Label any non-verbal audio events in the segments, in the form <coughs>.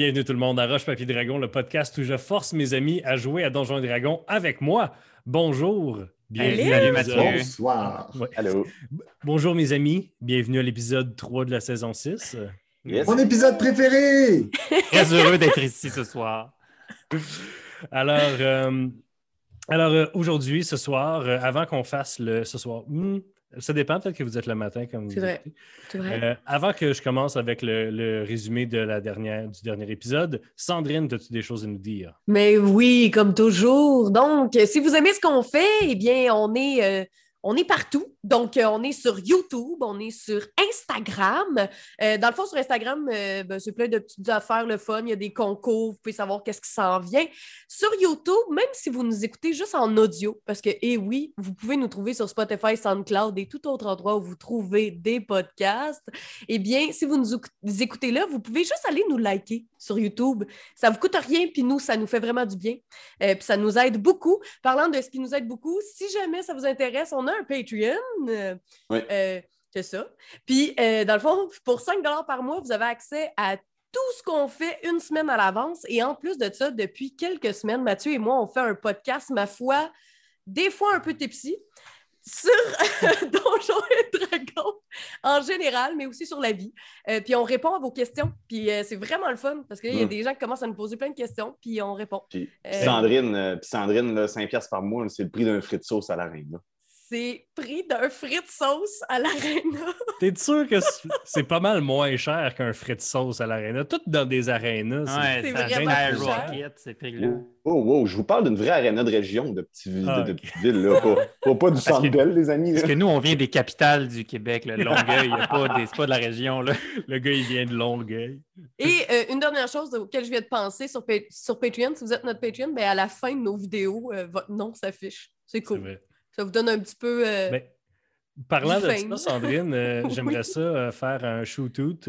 Bienvenue tout le monde à Roche Papier Dragon, le podcast où je force mes amis à jouer à Donjons et Dragons avec moi. Bonjour. Bienvenue à Mathieu. Bonsoir. Ouais. Allô. Bonjour mes amis, bienvenue à l'épisode 3 de la saison 6. Yes. Mon épisode préféré! <laughs> Très heureux d'être ici ce soir. Alors, euh, alors euh, aujourd'hui, ce soir, euh, avant qu'on fasse le ce soir, hmm, ça dépend peut-être que vous êtes le matin comme vous C'est vrai. vrai. Euh, avant que je commence avec le, le résumé de la dernière, du dernier épisode, Sandrine, as-tu des choses à nous dire? Mais oui, comme toujours. Donc, si vous aimez ce qu'on fait, eh bien, on est, euh, on est partout. Donc, euh, on est sur YouTube, on est sur Instagram. Euh, dans le fond, sur Instagram, euh, ben, c'est plein de petites affaires, le fun. Il y a des concours, vous pouvez savoir qu'est-ce qui s'en vient. Sur YouTube, même si vous nous écoutez juste en audio, parce que, eh oui, vous pouvez nous trouver sur Spotify, SoundCloud et tout autre endroit où vous trouvez des podcasts. Eh bien, si vous nous éc- écoutez là, vous pouvez juste aller nous liker sur YouTube. Ça vous coûte rien, puis nous, ça nous fait vraiment du bien. Puis ça nous aide beaucoup. Parlant de ce qui nous aide beaucoup, si jamais ça vous intéresse, on a un Patreon. Euh, Oui. euh, c'est ça. Puis, euh, dans le fond, pour 5 par mois, vous avez accès à tout ce qu'on fait une semaine à l'avance. Et en plus de ça, depuis quelques semaines, Mathieu et moi, on fait un podcast, ma foi, des fois un peu tipsy, sur <laughs> Donjons et Dragons en général, mais aussi sur la vie. Euh, puis on répond à vos questions. Puis euh, c'est vraiment le fun parce qu'il y a Mm. des gens qui commencent à nous poser plein de questions, puis on répond. Puis, Euh, Sandrine, euh, puis Sandrine là, 5 piastres par mois, c'est le prix d'un frit de sauce à la reine. là. C'est prix d'un frit de sauce à l'arena. <laughs> T'es sûr que c'est- pas mal moins cher qu'un frais de sauce à l'aréna? Tout dans des arénas. c'est- Ouais, c'est vraiment. Rocket, ces prix-là. Oh, wow, je vous parle d'une vraie aréna de région, de petites villes, Ah, de, de ok. petites villes, là, pas, pas, pas du centre belle, les amis. Parce que nous, on vient des capitales du Québec, là, Longueuil, y a pas des- c'est pas de la région. Là. Le gars, il vient de Longueuil. Et euh, une dernière chose auquel je viens de penser sur, sur Patreon, si vous êtes notre Patreon, ben à la fin de nos vidéos, euh, votre nom s'affiche. C'est C'est cool. Ça vous donne un petit peu. euh, Ben, parlant de fame. ça, Sandrine, euh, <laughs> Oui. j'aimerais ça euh, faire un shoot-out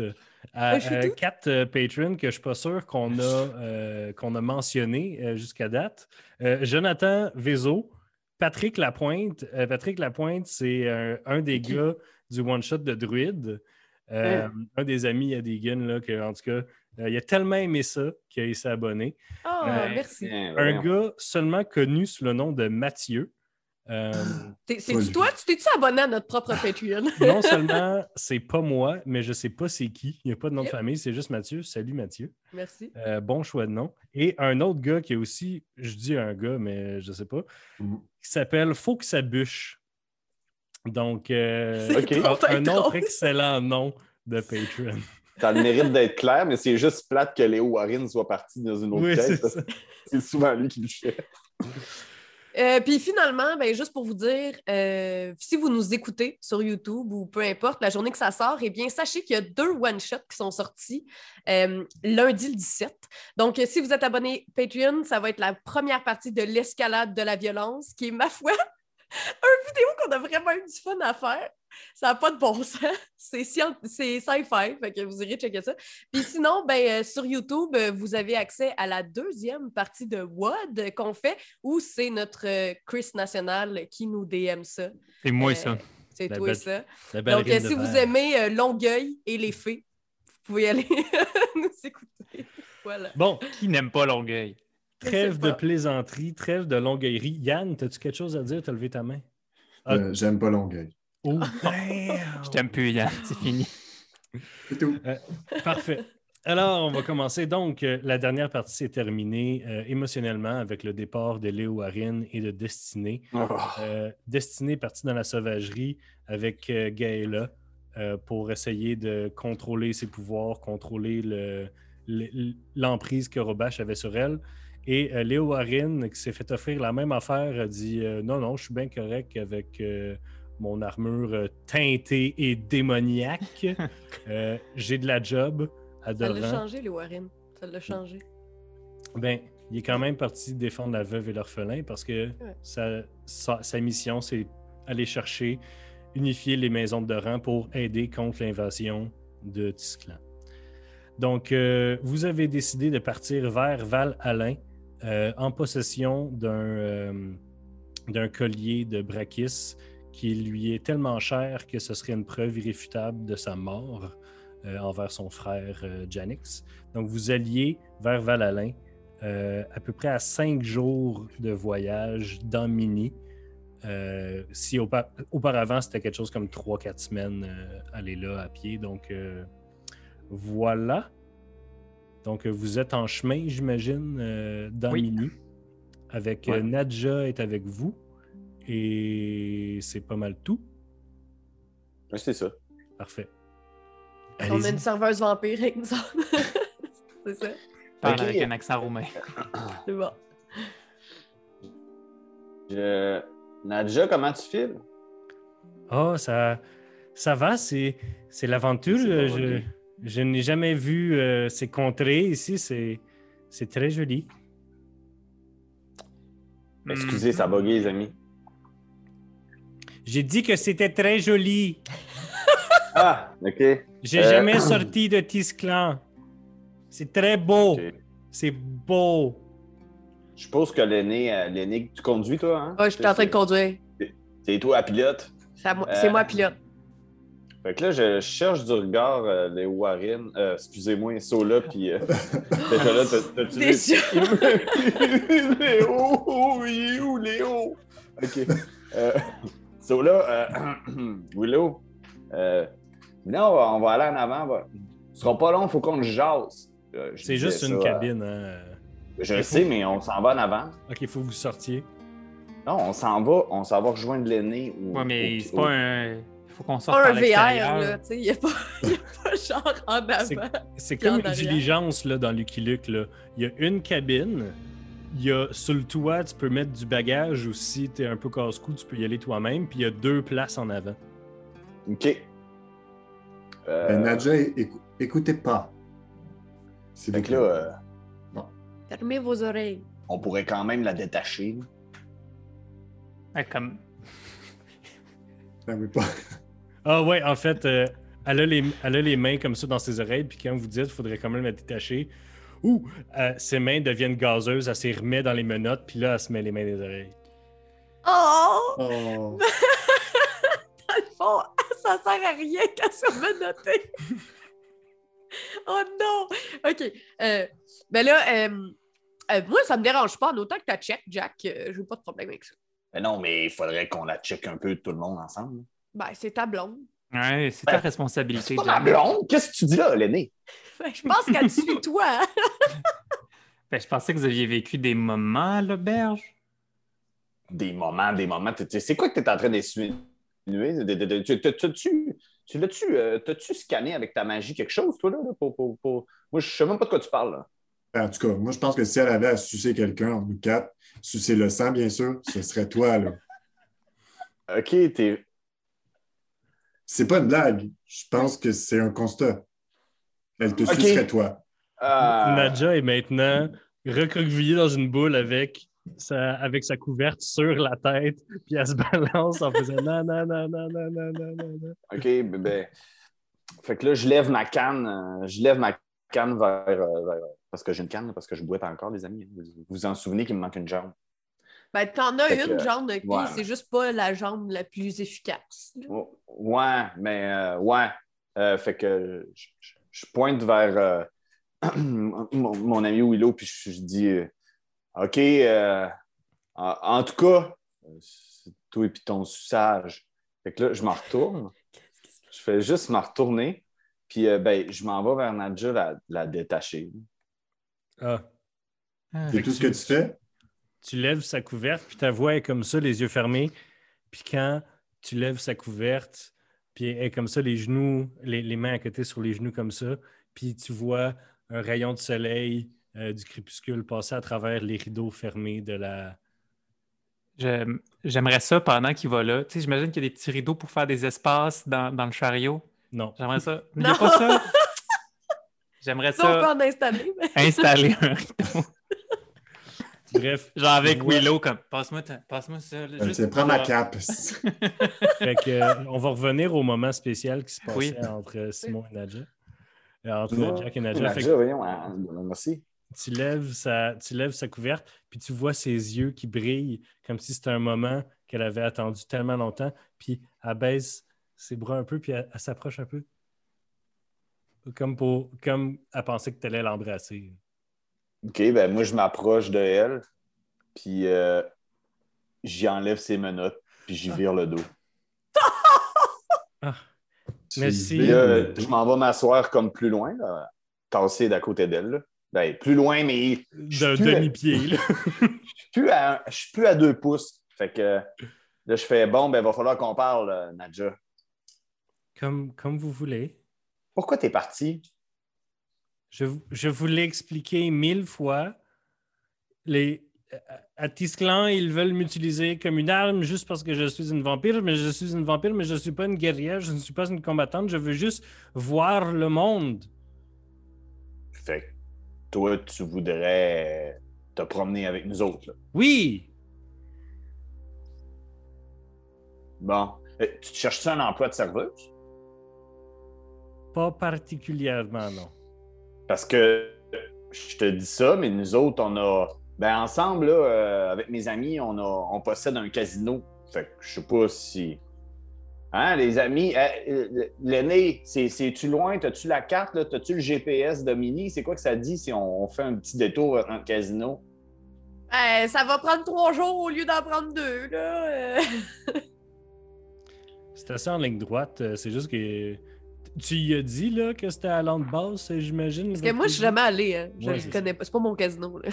à, quatre euh, patrons que je ne suis pas sûr qu'on a, <laughs> euh, qu'on a mentionné euh, jusqu'à date. Euh, Jonathan Vézo, Patrick Lapointe. Euh, Patrick Lapointe, c'est un, un des gars du one-shot de Druide. Euh, Un des amis à Deegan, là, que, en tout cas, euh, il a tellement aimé ça qu'il s'est abonné. Ah, merci. Un gars seulement connu sous le nom de Mathieu. Euh, lui. toi? Tu t'es-tu abonné à notre propre Patreon? <laughs> non seulement c'est pas moi, mais je sais pas c'est qui. Il n'y a pas de nom de famille, c'est juste Mathieu. Salut Mathieu. Merci. Euh, bon choix de nom. Et un autre gars qui est aussi, je dis un gars, mais je sais pas, Mhm. qui s'appelle Faut que ça bûche. Donc, euh, C'est un autre excellent nom de Patreon. Ça le mérite d'être clair, mais c'est juste plate que Léo Warren soit parti dans une autre Oui, tête. c'est parce ça. que C'est souvent lui qui bûchait. <laughs> Euh, Puis finalement, ben, juste pour vous dire, euh, si vous nous écoutez sur YouTube ou peu importe, la journée que ça sort, eh bien, sachez qu'il y a deux one-shots qui sont sortis euh, lundi le 17. Donc, si vous êtes abonné Patreon, ça va être la première partie de l'escalade de la violence, qui est, ma foi, <laughs> un vidéo qu'on a vraiment eu du fun à faire. <laughs> Ça n'a pas de bon sens. <laughs> C'est sci-fi, fait que vous irez checker ça. Puis sinon, ben, euh, sur YouTube, euh, vous avez accès à la deuxième partie de WOD qu'on fait, où c'est notre euh, Chris National qui nous DM ça. C'est moi, Euh, ça. C'est toi belle- ça. Donc, euh, si vous aimez euh, Longueuil et les fées, vous pouvez aller <laughs> nous écouter. Voilà. Bon, Qui n'aime pas Longueuil? trêve de plaisanterie, trêve de longueuillerie. Yann, as-tu quelque chose à dire? Tu as levé ta main. Ah. Euh, J'aime pas Longueuil. Oh, Je t'aime plus, Yann, c'est fini. C'est tout. Parfait. Alors, on va commencer. Donc, euh, la dernière partie s'est terminée euh, émotionnellement avec le départ de Léo Harin et de Destinée. Oh. Euh, Destinée est partie dans la sauvagerie avec euh, Gaëla euh, pour essayer de contrôler ses pouvoirs, contrôler le- le- l'emprise que Robache avait sur elle. Et euh, Léo Harin, qui s'est fait offrir la même affaire, a dit euh, Non, non, je suis bien correct avec euh, mon armure euh, teintée et démoniaque. <laughs> Euh, J'ai de la job. Ça l'a changé, les Warren. Ça l'a changé. Ben, il est quand même parti défendre la veuve et l'orphelin parce que Ouais. sa, sa- sa mission, c'est aller chercher, unifier les maisons de rang pour aider contre l'invasion de Tisclan. Donc, euh, vous avez décidé de partir vers Val-Alain euh, en possession d'un euh, d'un collier de Brakis qui lui est tellement cher que ce serait une preuve irréfutable de sa mort. euh, envers son frère euh, Janix. Donc, vous alliez vers Val-Alain, euh, à peu près à cinq jours de voyage dans Mini. Euh, si aupa- auparavant, c'était quelque chose comme 3-4 semaines euh, aller là à pied. Donc, voilà. Donc, vous êtes en chemin, j'imagine, dans Oui. Mini. Avec Ouais. Nadja est avec vous. Et c'est pas mal tout. Ouais, c'est ça. Parfait. On a une serveuse vampire <laughs> avec nous. C'est ça. Parle avec un accent roumain. <coughs> C'est bon. Je... Nadja, comment tu files? Oh, ça, ça va, c'est, c'est l'aventure. Je, je n'ai jamais vu euh, ces contrées ici. C'est, c'est très joli. Excusez, ça a bugué, les amis. J'ai dit que c'était très joli. <laughs> Ah, OK. J'ai Euh. jamais <clears throat> sorti de Tisclan. C'est très beau. C'est beau. Je suppose que l'aîné, euh, l'aîné, tu conduis, toi, hein? Ouais, je suis en train de conduire. C'est toi la pilote? C'est à moi, Euh, c'est moi pilote. Fait que là, je cherche du regard euh, les Warren. Euh, excusez-moi, Sola, puis... Euh, <laughs> déjà là, t'as- t'as-tu vu- Déjà. <laughs> Léo! Oh, il est où, Léo? OK. Euh, Sola, <clears throat> euh, Willow, euh, venez, on va, on va aller en avant. va. Ce sera pas long, il faut qu'on se jase. Euh, C'est juste une ça, cabine. hein. euh, je le sais, mais on s'en va en avant. Ok, il faut que vous sortiez. Non, on s'en va, on s'en va rejoindre l'aîné. Ouais, mais c'est pas un. Il faut qu'on sorte un VR, là. Tu sais, il n'y a, pas- <laughs> y a pas genre en C'est- avant. C'est comme une diligence là, dans Lucky Luke. Là. Il y a une cabine. Il y a sur le toit, tu peux mettre du bagage ou si tu es un peu casse-cou, tu peux y aller toi-même. Puis il y a deux places en avant. OK. Euh, Ben, Nadja, écou- écoutez pas. Que là, euh, Fermez vos oreilles. on pourrait quand même la détacher. Ouais, comme... Non, mais pas. <laughs> Ah ouais, en fait, euh, elle, a les, elle a les mains comme ça dans ses oreilles. Puis quand vous dites, il faudrait quand même la détacher. Ouh, euh, ses mains deviennent gazeuses, elle s'y remet dans les menottes. Puis là, elle se met les mains des oreilles. Oh! Oh. <laughs> Dans le fond, ça sert à rien qu'elle soit menottée. <laughs> oh non! OK. Euh, ben là, euh, euh, moi, ça me dérange pas. En autant que tu check, Jack, euh, j'ai pas de problème avec ça. Mais non, mais il faudrait qu'on la check un peu tout le monde ensemble. Ben, c'est ta blonde. Ouais, c'est ta Ben, responsabilité, C'est pas ma blonde! Qu'est-ce que tu dis là, l'aîné? Ben, je pense qu'elle te suit, toi. <laughs> Ben, je pensais que vous aviez vécu des moments à l'auberge. Des moments, des moments. C'est quoi que tu es en train d'insinuer? Tu- l'as-tu euh, scanné avec ta magie quelque chose, toi, là? là, pour, pour- pour- Moi, je sais même pas de quoi tu parles, là. En tout cas, moi, je pense que si elle avait à sucer quelqu'un, en nous quatre, sucer le sang, bien sûr, ce serait toi, là. <laughs> OK, t'es... C'est pas une blague. Je pense que c'est un constat. Elle te okay. sucerait, toi. Euh. Nadja est maintenant recroquevillée dans une boule avec sa, avec sa couverte sur la tête, puis elle se balance en faisant non, non, non, non, non, non, non, non. OK, ben, ben, Fait que là, je lève ma canne, euh, je lève ma canne vers. Euh, vers parce que j'ai une canne, parce que je bois pas encore, les amis. Vous vous en souvenez qu'il me manque une jambe. Ben, t'en as Fait que, une jambe, ouais. C'est juste pas la jambe la plus efficace. Ouais, mais euh, ouais. Euh, fait que je, je- je pointe vers euh, <clears throat> mon, mon ami Willow, puis je, je dis euh, OK, euh, en, en tout cas, c'est toi et puis ton suçage. Fait que là, je m'en retourne. Je fais juste m'en retourner, puis euh, ben, je m'en vais vers Nadja la, la détacher. Ah, Ah, C'est tout ce que tu fais? Tu lèves sa couverte, puis ta voix est comme ça, les yeux fermés. Puis quand tu lèves sa couverte, puis elle est comme ça, les genoux, les, les mains à côté sur les genoux comme ça, puis tu vois un rayon de soleil euh, du crépuscule passer à travers les rideaux fermés de la. J'aimerais ça pendant qu'il va là. Tu sais, j'imagine qu'il y a des petits rideaux pour faire des espaces dans, dans le chariot. Non. J'aimerais ça. <laughs> Il n'y a Non. pas ça? J'aimerais Ça, on peut ça en installer. mais- installer <laughs> un rideau. Bref, <laughs> Genre avec Ouais. Willow, comme passe-moi ta- passe-moi ça. là, Euh, juste tiens, prends ma cape. <laughs> fait que, euh, on va revenir au moment spécial qui se passait Oui. entre Simon et Nadja. Euh, Entre Ouais. Jack et Nadja. Que Nadja, voyons, merci. tu lèves sa, tu lèves sa couverte, puis tu vois ses yeux qui brillent comme si c'était un moment qu'elle avait attendu tellement longtemps. Puis elle baisse ses bras un peu, puis elle, elle s'approche un peu. comme pour comme à penser que tu allais l'embrasser. OK, ben moi, je m'approche de elle, puis euh, j'y enlève ses menottes, puis j'y vire le dos. Tu Merci. y Puis là, je m'en vais m'asseoir comme plus loin, là, tassé d'à côté d'elle. là. Ben, plus loin, mais D'un demi-pied. là. <laughs> je suis plus à, je suis plus à deux pouces. Fait que là, je fais bon, ben, il va falloir qu'on parle, euh, Nadja. Comme, comme vous voulez. Pourquoi t'es parti? Je, vous- je vous l'ai expliqué mille fois. Les, à Tisclan, ils veulent m'utiliser comme une arme juste parce que je suis une vampire, mais je suis une vampire, mais je ne suis pas une guerrière, je ne suis pas une combattante, je veux juste voir le monde. Fait que toi, tu voudrais te promener avec nous autres. là. Oui! Bon. Euh, Tu te cherches un emploi de serveuse? Pas particulièrement, non. Parce que je te dis ça, mais nous autres, on a. Ben, ensemble, là, euh, avec mes amis, on, a, on possède un casino. Fait que je sais pas si. Hein, les amis, euh, euh, l'aîné, c'est- c'est-tu loin? T'as-tu la carte? là? T'as-tu le GPS de Mini? C'est quoi que ça dit si on, on fait un petit détour dans le casino? Euh, ça va prendre trois jours au lieu d'en prendre deux, là. euh. <laughs> C'est assez en ligne droite. euh, C'est juste que. Tu y as dit là, que c'était à l'ande basse, j'imagine? Parce que moi, je suis jamais allée. Hein. Je Ouais, c'est connais pas. C'est pas mon casino. <laughs>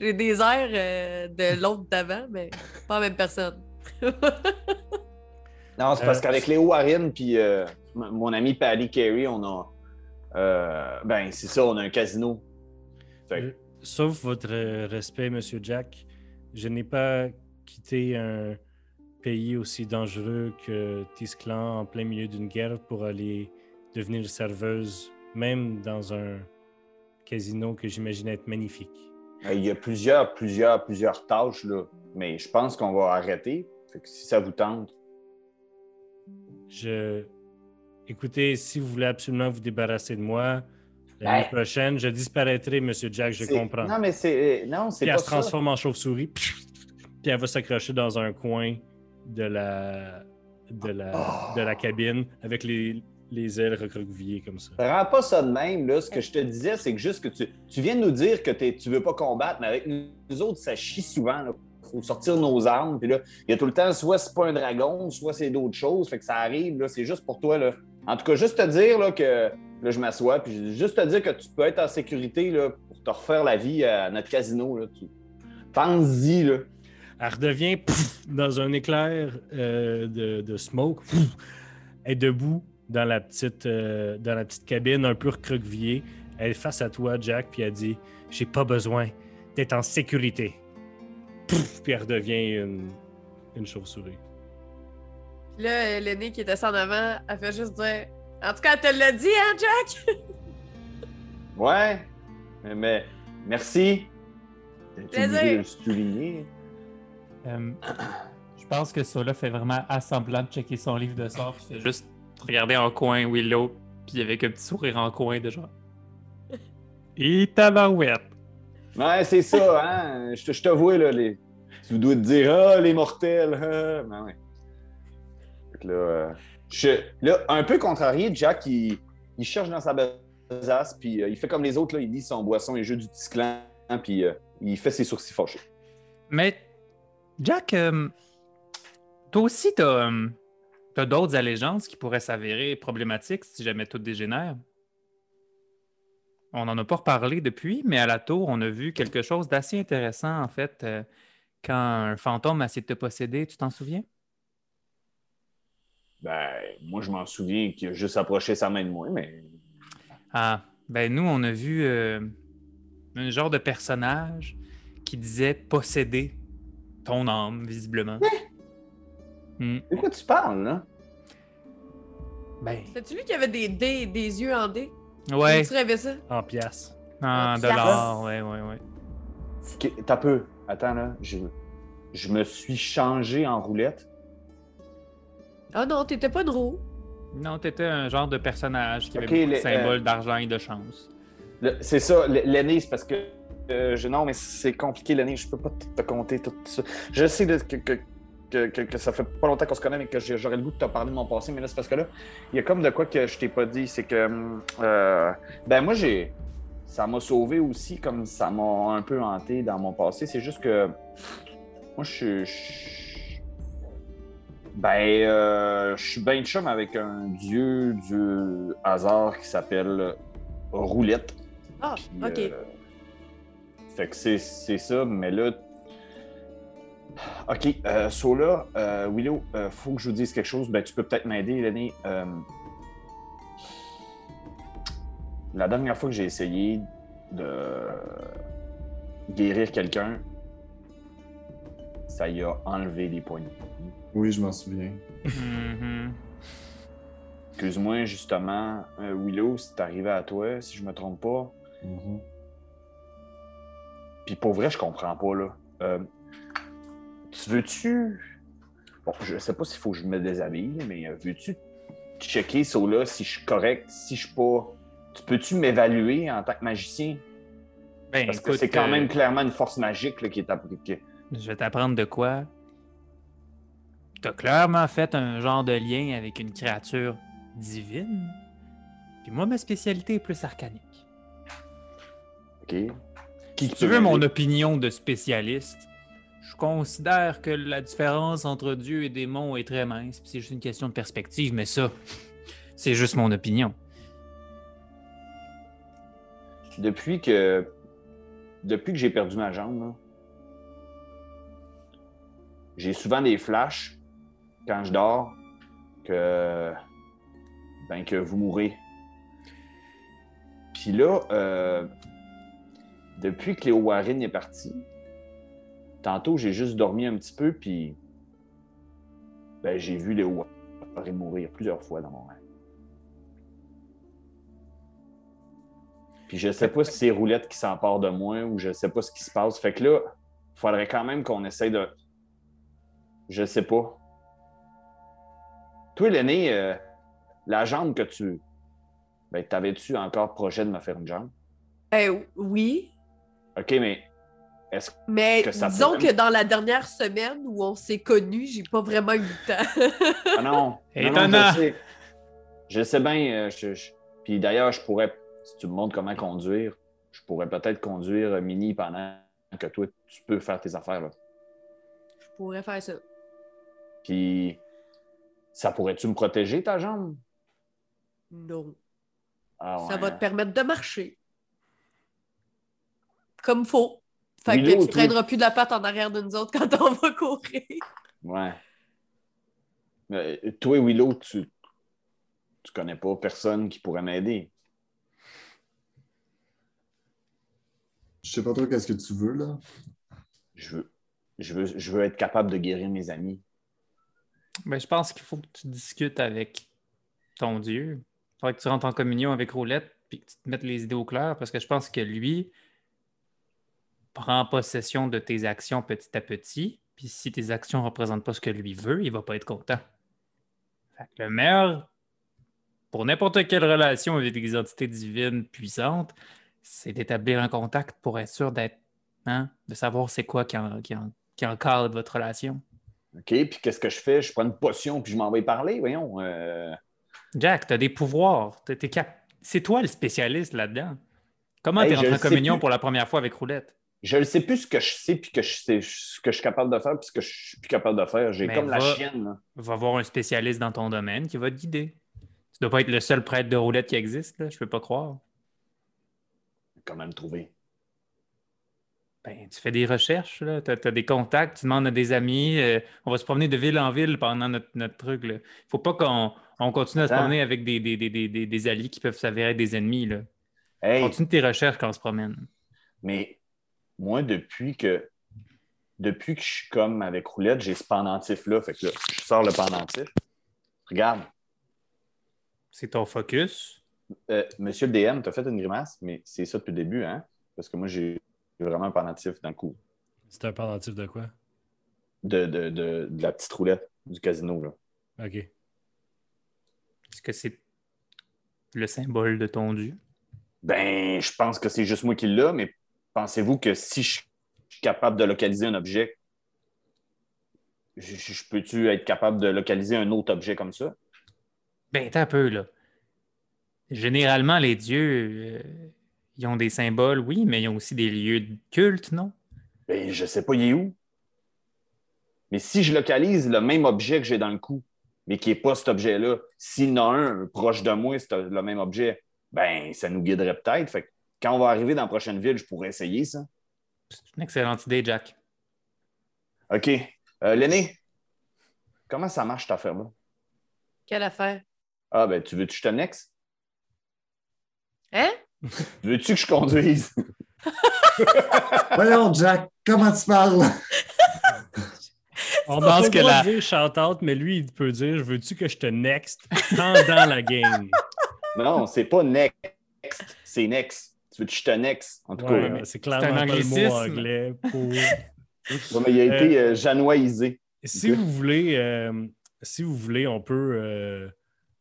J'ai des airs euh, de <laughs> l'autre d'avant, mais pas la même personne. <laughs> Non, c'est parce Euh, qu'avec Léo Warren puis euh, mon ami Paddy Carey, on a. euh, ben, c'est ça, on a un casino. Fait Sauf votre respect, Monsieur Jack, je n'ai pas quitté un pays aussi dangereux que Tisclan en plein milieu d'une guerre pour aller devenir serveuse, même dans un casino que j'imagine être magnifique. Euh, Il y a plusieurs, plusieurs, plusieurs tâches, là. Mais je pense qu'on va arrêter. Fait que si ça vous tente. Je... Écoutez, si vous voulez absolument vous débarrasser de moi, l'année Ouais. prochaine, je disparaîtrai, Monsieur Jack, je comprends. Non, mais c'est. euh, Non, c'est Puis pas elle se ça. transforme en chauve-souris, puis elle va s'accrocher dans un coin de la, de la, de la cabine avec les, les ailes recroquevillées comme ça. Rends pas ça de même, là. Ce que je te disais, c'est que juste que tu, tu viens de nous dire que t'es- tu veux pas combattre, mais avec nous, autres, ça chie souvent, là. Faut sortir nos armes, puis là, il y a tout le temps, soit c'est pas un dragon, soit c'est d'autres choses, fait que ça arrive, là, c'est juste pour toi, là. En tout cas, juste te dire, là, que, là, je m'assois, puis juste te dire que tu peux être en sécurité, là, pour te refaire la vie à notre casino, là. Pense-y, là. Elle redevient dans un éclair euh, de, de smoke. elle est debout dans la, petite, euh, dans la petite cabine, un peu recroquevillée. Elle est face à toi, Jack, puis elle dit J'ai pas besoin d'être en sécurité. Pouf, puis elle redevient une, une chauve-souris. Puis là, euh, l'aîné qui était en avant, elle fait juste dire En tout cas, elle te l'a dit, hein, Jack? Ouais, mais, mais merci. Tu le souligner? Euh, je pense que Sola fait vraiment assemblant de checker son livre de sort, puis fait juste regarder en coin Willow, puis avec un petit sourire en coin de genre. Et tabarouette! Ouais, c'est ça, hein. Je te, je te vois, là, les... tu dois te dire, ah, les mortels, ah. Ben ouais. Fait que là, euh, je- là, un peu contrarié, Jack, il, il cherche dans sa besace, puis euh, il fait comme les autres, là, il lit son boisson et jeu du petit clan, puis euh, il fait ses sourcils fâchés. Mais, Jack, euh, toi aussi, t'as euh, t'as d'autres allégeances qui pourraient s'avérer problématiques si jamais tout dégénère? On n'en a pas reparlé depuis, mais à la tour, on a vu quelque chose d'assez intéressant, en fait, euh, quand un fantôme a essayé de te posséder, tu t'en souviens? Ben, moi, je m'en souviens qu'il a juste approché sa main de moi, mais. Ah, ben nous, on a vu euh, un genre de personnage qui disait posséder ton âme, visiblement. Hmm. De quoi tu parles, là? Ben, C'est-tu lui qui avait des dés, des yeux en dés? Ouais, Tu rêvais ça? En pièces. en en dollars, ouais, ouais, ouais. Ok, T'as peu. Attends, là. Je, je me suis changé en roulette. Ah non, t'étais pas une roue. Non, t'étais un genre de personnage qui avait beaucoup de les- symboles euh, d'argent et de chance. C'est ça, l'aîné, c'est parce que. Euh, je, non, mais c'est compliqué, l'aîné. Je peux pas te, te compter tout ça. Je sais que, que que, que- que ça fait pas longtemps qu'on se connaît, mais que j'aurais le goût de te parler de mon passé. Mais là, c'est parce que là, il y a comme de quoi que je t'ai pas dit. C'est que, hum, euh, ben moi, j'ai. Ça m'a sauvé aussi, comme ça m'a un peu hanté dans mon passé. C'est juste que. Moi, je suis. Ben, euh, je suis ben chum avec un dieu du hasard qui s'appelle Roulette. Ah, Puis, OK. Fait que c'est ça, mais là. Ok, euh, so là, euh, Willow, euh, faut que je vous dise quelque chose. Ben, tu peux peut-être m'aider, Lenny. Euh, la dernière fois que j'ai essayé de guérir quelqu'un, ça y a enlevé des poignées. Oui, je m'en souviens. Mhm. Excuse-moi, justement, euh, Willow, c'est arrivé à toi, si je me trompe pas. Mhm. Puis pour vrai, je comprends pas, là. Euh, tu veux-tu. Bon, je sais pas s'il faut que je me déshabille, mais euh, veux-tu checker ça là, si je suis correct, si je suis pas? Tu peux-tu m'évaluer en tant que magicien? Ben, Parce que c'est quand euh, même clairement une force magique là, qui est appliquée. Je vais t'apprendre de quoi. T'as clairement fait un genre de lien avec une créature divine. Puis moi, ma spécialité est plus arcanique. OK? Qui Si tu veux mon opinion de spécialiste, je considère que la différence entre Dieu et démon est très mince. C'est juste une question de perspective, mais ça, <laughs> c'est juste mon opinion. Depuis que. Depuis que j'ai perdu ma jambe, j'ai souvent des flashs quand je dors que. Ben, que vous mourrez. Puis là, euh, depuis que Léo Warren est parti, tantôt j'ai juste dormi un petit peu, puis. Ben, j'ai vu Léo Warren mourir plusieurs fois dans mon rêve. Puis je sais pas si c'est Roulette qui s'empare de moi ou je sais pas ce qui se passe. Fait que là, il faudrait quand même qu'on essaye de. Je sais pas. Toi, l'aîné, euh, la jambe que tu. Ben, t'avais-tu encore projet de me faire une jambe? Euh, oui, OK, mais est-ce que. mais Que ça disons pourrait- que dans la dernière semaine où on s'est connus, j'ai pas vraiment eu le temps. Ah non! <laughs> non, non, Étonnant. je sais. Je sais bien. euh, je- je- Puis d'ailleurs, je pourrais, si tu me montres comment conduire, je pourrais peut-être conduire euh, Mini pendant que toi, tu peux faire tes affaires. Là. Je pourrais faire ça. Puis, ça pourrait-tu me protéger, ta jambe? Non. Ah Ça ouais, va hein. te permettre de marcher. Comme faut. Fait que tu toi- traîneras plus de la patte en arrière de nous autres quand on va courir. Ouais. Mais, euh, toi, Willow, tu, tu connais pas personne qui pourrait m'aider. Je sais pas trop qu'est-ce que tu veux, là. Je veux, je, veux, je veux être capable de guérir mes amis. Ben, je pense qu'il faut que tu discutes avec ton Dieu. Il faudrait que tu rentres en communion avec Roulette puis que tu te mettes les idées au clair parce que je pense que lui prend possession de tes actions petit à petit. Puis si tes actions ne représentent pas ce que lui veut, il va pas être content. Fait que le meilleur, pour n'importe quelle relation avec des entités divines puissantes, c'est d'établir un contact pour être sûr d'être, hein, de savoir c'est quoi qui, en- qui en- qui encadre votre relation. OK? Puis qu'est-ce que je fais? Je prends une potion puis je m'en vais parler, voyons. euh, Jack, tu as des pouvoirs. Cap- C'est toi le spécialiste là-dedans. Comment Hey, rentré le en communion pour la première fois avec Roulette? Je ne sais plus ce que je sais puis que je sais ce que je suis capable de faire puis ce que je suis plus capable de faire. J'ai comme la chienne. là. Va voir un spécialiste dans ton domaine qui va te guider. Tu dois pas être le seul prêtre de Roulette qui existe, là. Je peux pas croire. Comment le trouver? Ben, tu fais des recherches, là. Tu as, des contacts, tu demandes à des amis. euh, on va se promener de ville en ville pendant notre, notre truc. Il faut pas qu'on on continue à se promener avec des, des, des, des, alliés qui peuvent s'avérer des ennemis. Là. Hey, Continue tes recherches quand on se promène. mais moi, depuis que depuis que je suis comme avec Roulette, j'ai ce pendentif-là. Fait que là, je sors le pendentif. Regarde, C'est ton focus? euh, Monsieur le DM, tu as fait une grimace, mais c'est ça depuis le début, hein? Parce que moi, j'ai vraiment un pendentif dans le cou. C'est un pendentif de quoi? De, de, de, de la petite roulette du casino. Là. OK. Est-ce que c'est le symbole de ton dieu? Ben, je pense que c'est juste moi qui l'ai, mais pensez-vous que si je suis capable de localiser un objet je, je peux-tu être capable de localiser un autre objet comme ça? Ben, t'as un peu, là. Généralement, les dieux, euh, ils ont des symboles, oui, mais ils ont aussi des lieux de culte, non? Ben, je sais pas, il est où? Mais si je localise le même objet que j'ai dans le cou, mais qui n'est pas cet objet-là, s'il y en a un proche de moi, c'est le même objet, ben, ça nous guiderait peut-être. Fait que quand on va arriver dans la prochaine ville, je pourrais essayer ça. C'est une excellente idée, Jack. OK. Euh, L'aîné, comment ça marche, cette affaire-là? Quelle affaire? Ah, ben, tu veux que je te nexe? Hein? <laughs> Veux-tu que je conduise? <laughs> Voyons, Jack, comment tu parles? On pense que que la- dire shout-out, mais lui, il peut dire Veux-tu que je te next pendant la game? Non, c'est pas next, c'est next. Tu veux que je te nexe? En tout Ouais, cas, c'est clairement un pas le mot anglais pour. <laughs> Ouais, mais il a été euh, janoisé. si vous voulez, euh, si vous voulez, on peut, euh,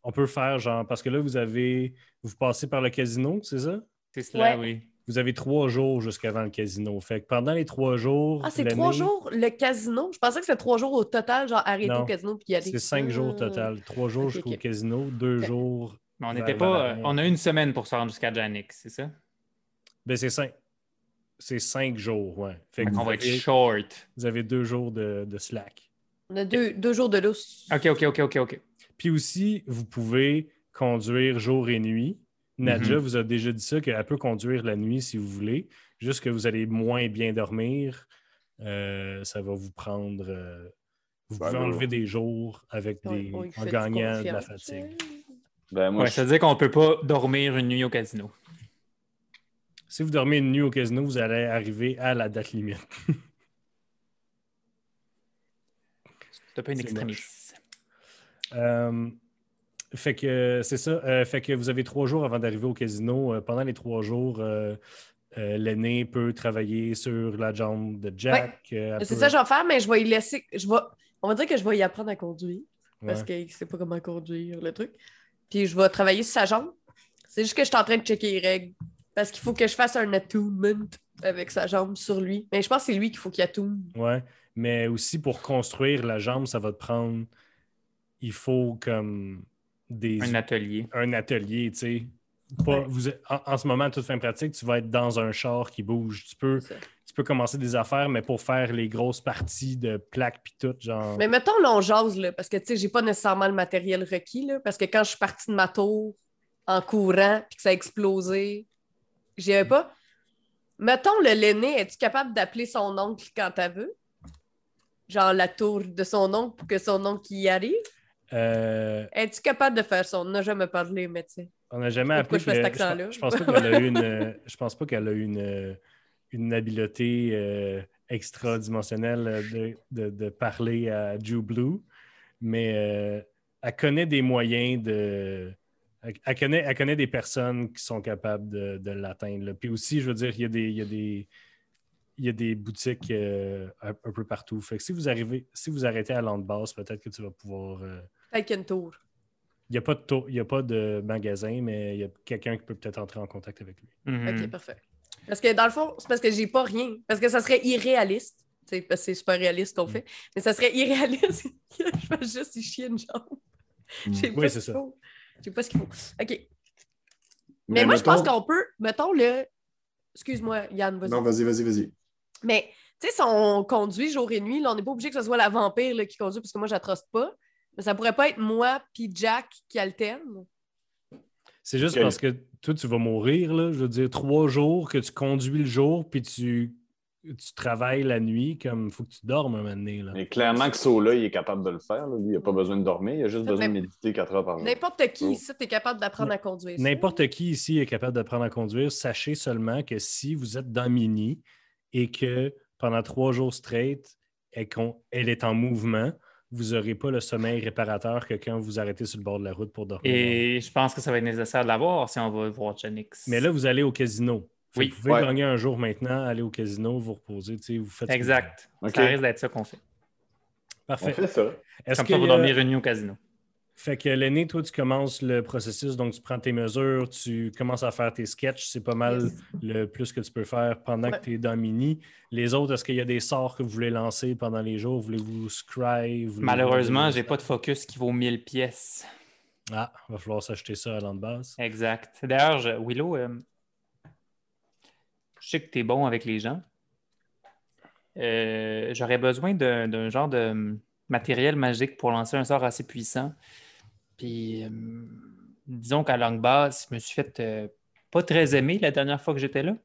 on peut faire genre parce que là vous avez, vous passez par le casino, c'est ça? C'est cela, Ouais. oui. Vous avez trois jours jusqu'avant le casino. Fait que pendant les trois jours, Ah, c'est trois jours le casino? Je pensais que c'était trois jours au total, genre arrêter Non. au casino puis y aller. C'est cinq jours Ah. total. Trois jours jusqu'au casino, deux jours. Mais on n'était pas. on a une semaine pour se rendre jusqu'à Janix, c'est ça? Ben c'est cinq. C'est cinq jours, ouais. Fait que on vous, va être avez, short. vous avez deux jours de, de slack. On a deux, deux jours de lousse. OK, OK, OK, OK, OK. Puis aussi, vous pouvez conduire jour et nuit. Nadja Mhm. vous a déjà dit ça, qu'elle peut conduire la nuit si vous voulez. Juste que vous allez moins bien dormir. Euh, ça va vous prendre. euh, vous Ben, pouvez enlever des jours avec des, en gagnant de la fatigue. Ben, moi, Ouais, je- ça veut dire qu'on ne peut pas dormir une nuit au casino. Si vous dormez une nuit au casino, vous allez arriver à la date limite. <laughs> C'est un peu une extrémiste. Euh, fait que c'est ça. Euh, fait que vous avez trois jours avant d'arriver au casino. Euh, pendant les trois jours, euh, euh, l'aîné peut travailler sur la jambe de Jack. Euh, C'est ça que je vais faire, mais je vais y laisser. Je vais... On va dire que je vais y apprendre à conduire parce Ouais. qu'il ne sait pas comment conduire le truc. Puis je vais travailler sur sa jambe. C'est juste que je suis en train de checker les règles. Parce qu'il faut que je fasse un attunement avec sa jambe sur lui. Mais je pense que c'est lui qu'il faut qu'il attune. Ouais. Mais aussi pour construire la jambe, ça va te prendre. Il faut comme des Un atelier. un atelier, tu sais. Pas- Ouais. vous en, en ce moment, à toute fin pratique, tu vas être dans un char qui bouge. Tu peux, tu peux commencer des affaires, mais pour faire les grosses parties de plaques puis tout, genre. Mais mettons, là, on jase, là, parce que, tu sais, j'ai pas nécessairement le matériel requis, là, parce que quand je suis partie de ma tour en courant, puis que ça a explosé, j'y avais pas. Mettons, le l'aîné, es-tu capable d'appeler son oncle quand t'as vu? Genre la tour de son oncle pour que son oncle y arrive? Euh, Es-tu capable de faire ça? On n'a jamais parlé, mais tu sais. on n'a jamais pourquoi je fais que- cet accent-là? je, pense pas qu'elle a eu une. euh, Je pense pas qu'elle a une, euh, une habileté euh, extra-dimensionnelle de, de- de parler à Jew Blue, mais euh, elle connaît des moyens de. Elle, connaît, elle connaît des personnes qui sont capables de, de l'atteindre. Puis aussi, je veux dire, il y a des, il y a des, il y a des boutiques euh, un, un peu partout. Fait que si vous arrivez, si vous arrêtez à Landbass, peut-être que tu vas pouvoir. euh, Avec une tour. il n'y a, pas de tour- il y a pas de magasin, mais il y a quelqu'un qui peut peut-être entrer en contact avec lui. Mhm. Ok, parfait. Parce que dans le fond, c'est parce que j'ai pas rien. Parce que ça serait irréaliste. Parce que c'est super réaliste Mm. qu'on fait. Mais ça serait irréaliste <laughs> que je fasse juste y chier une jambe. J'ai Oui, c'est ça. J'ai pas ce qu'il faut. OK. Mais, moi, je pense qu'on peut, mettons le. Excuse-moi, Yann, vas-y. Non, vas-y, vas-y, vas-y. Mais, tu sais, si on conduit jour et nuit, là, on n'est pas obligé que ce soit la vampire là, qui conduit, parce que moi, j'attroste pas. Mais ça pourrait pas être moi puis Jack qui alterne. C'est juste parce que toi, tu vas mourir, là. Je veux dire, trois jours que tu conduis le jour, puis tu, tu travailles la nuit, comme il faut que tu dormes un moment donné, là. Mais clairement que Sola, il est capable de le faire. là. Lui, il n'a pas besoin de dormir. Il a juste besoin de méditer 4 heures par jour. N'importe qui, Oh. ici, tu es capable d'apprendre à conduire. N'importe qui ici est capable d'apprendre à conduire. Sachez seulement que si vous êtes dans Mini et que pendant trois jours straight, elle, est en mouvement, vous n'aurez pas le sommeil réparateur que quand vous arrêtez sur le bord de la route pour dormir. Et je pense que ça va être nécessaire de l'avoir si on va voir Janix. Mais là, vous allez au casino. Oui. Vous pouvez Ouais. gagner un jour maintenant, aller au casino, vous reposer, tu sais, vous faites. vous voulez. Exact. Ça risque d'être ça qu'on fait. On Parfait. fait ça. Est-ce Comme que, ça, on va euh, dormir une nuit au casino. Fait que l'aîné, toi, tu commences le processus, donc tu prends tes mesures, tu commences à faire tes sketchs. C'est pas mal le plus que tu peux faire pendant Ouais. que tu es dans Mini. Les autres, est-ce qu'il y a des sorts que vous voulez lancer pendant les jours? Voulez-vous scry? Voulez-vous- Malheureusement, j'ai pas de focus qui vaut 1000 pièces. Ah, va falloir s'acheter ça à l'an de base. Exact. D'ailleurs, Willow, euh, je sais que tu es bon avec les gens. Euh, J'aurais besoin d'un genre de matériel magique pour lancer un sort assez puissant. Puis, euh, disons qu'à longue base, je me suis fait euh, pas très aimer la dernière fois que j'étais là.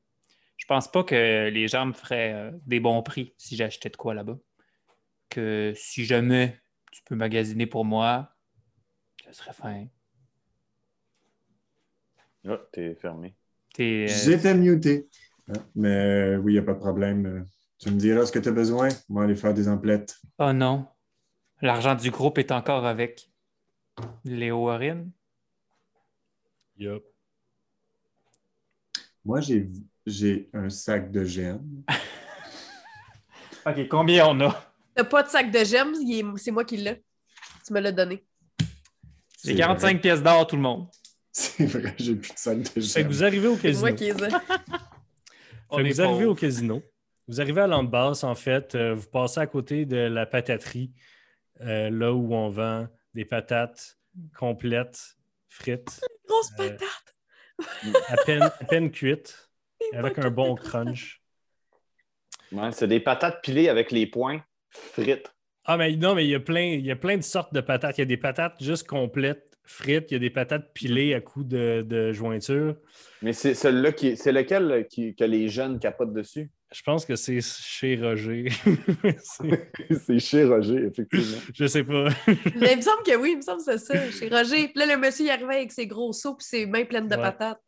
Je pense pas que les gens me feraient euh, des bons prix si j'achetais de quoi là-bas. Que si jamais tu peux magasiner pour moi, ça serait fin. Ah, t'es fermé. T'es, euh, J'étais muté. Hein, Mais euh, oui, il n'y a pas de problème. Tu me diras ce que tu as besoin. On va aller faire des emplettes. Oh non. L'argent du groupe est encore avec Léo Warren. Yup. Moi, j'ai j'ai un sac de gemmes. <laughs> OK, combien on a? T'as pas de sac de gemmes, c'est moi qui l'ai. Tu me l'as donné. C'est 45 pièces d'or, tout le monde. <laughs> C'est vrai, j'ai plus de sac de Fait que gemmes. vous arrivez au C'est casino. moi qui les ai. <laughs> On vous arrivez au casino. Vous arrivez à l'Andbass, en fait. euh, vous passez à côté de la pataterie, euh, là où on vend des patates complètes, frites, Grosse Euh, patate. à peine, à peine cuites, <laughs> avec un bon crunch. Ouais, c'est des patates pilées avec les poings frites. Ah, mais non, mais il y a plein, il y a plein de sortes de patates. Il y a des patates juste complètes, frites. Il y a des patates pilées à coups de, de jointure. Mais c'est celui-là qui c'est lequel euh, qui, que les jeunes capotent dessus? Je pense que c'est chez Roger. <laughs> C'est- chez Roger, effectivement. je sais pas. Mais il me semble que oui, il me semble que c'est ça. Chez Roger. Puis là, le monsieur, il arrivait avec ses gros seaux et ses mains pleines de Ouais. patates.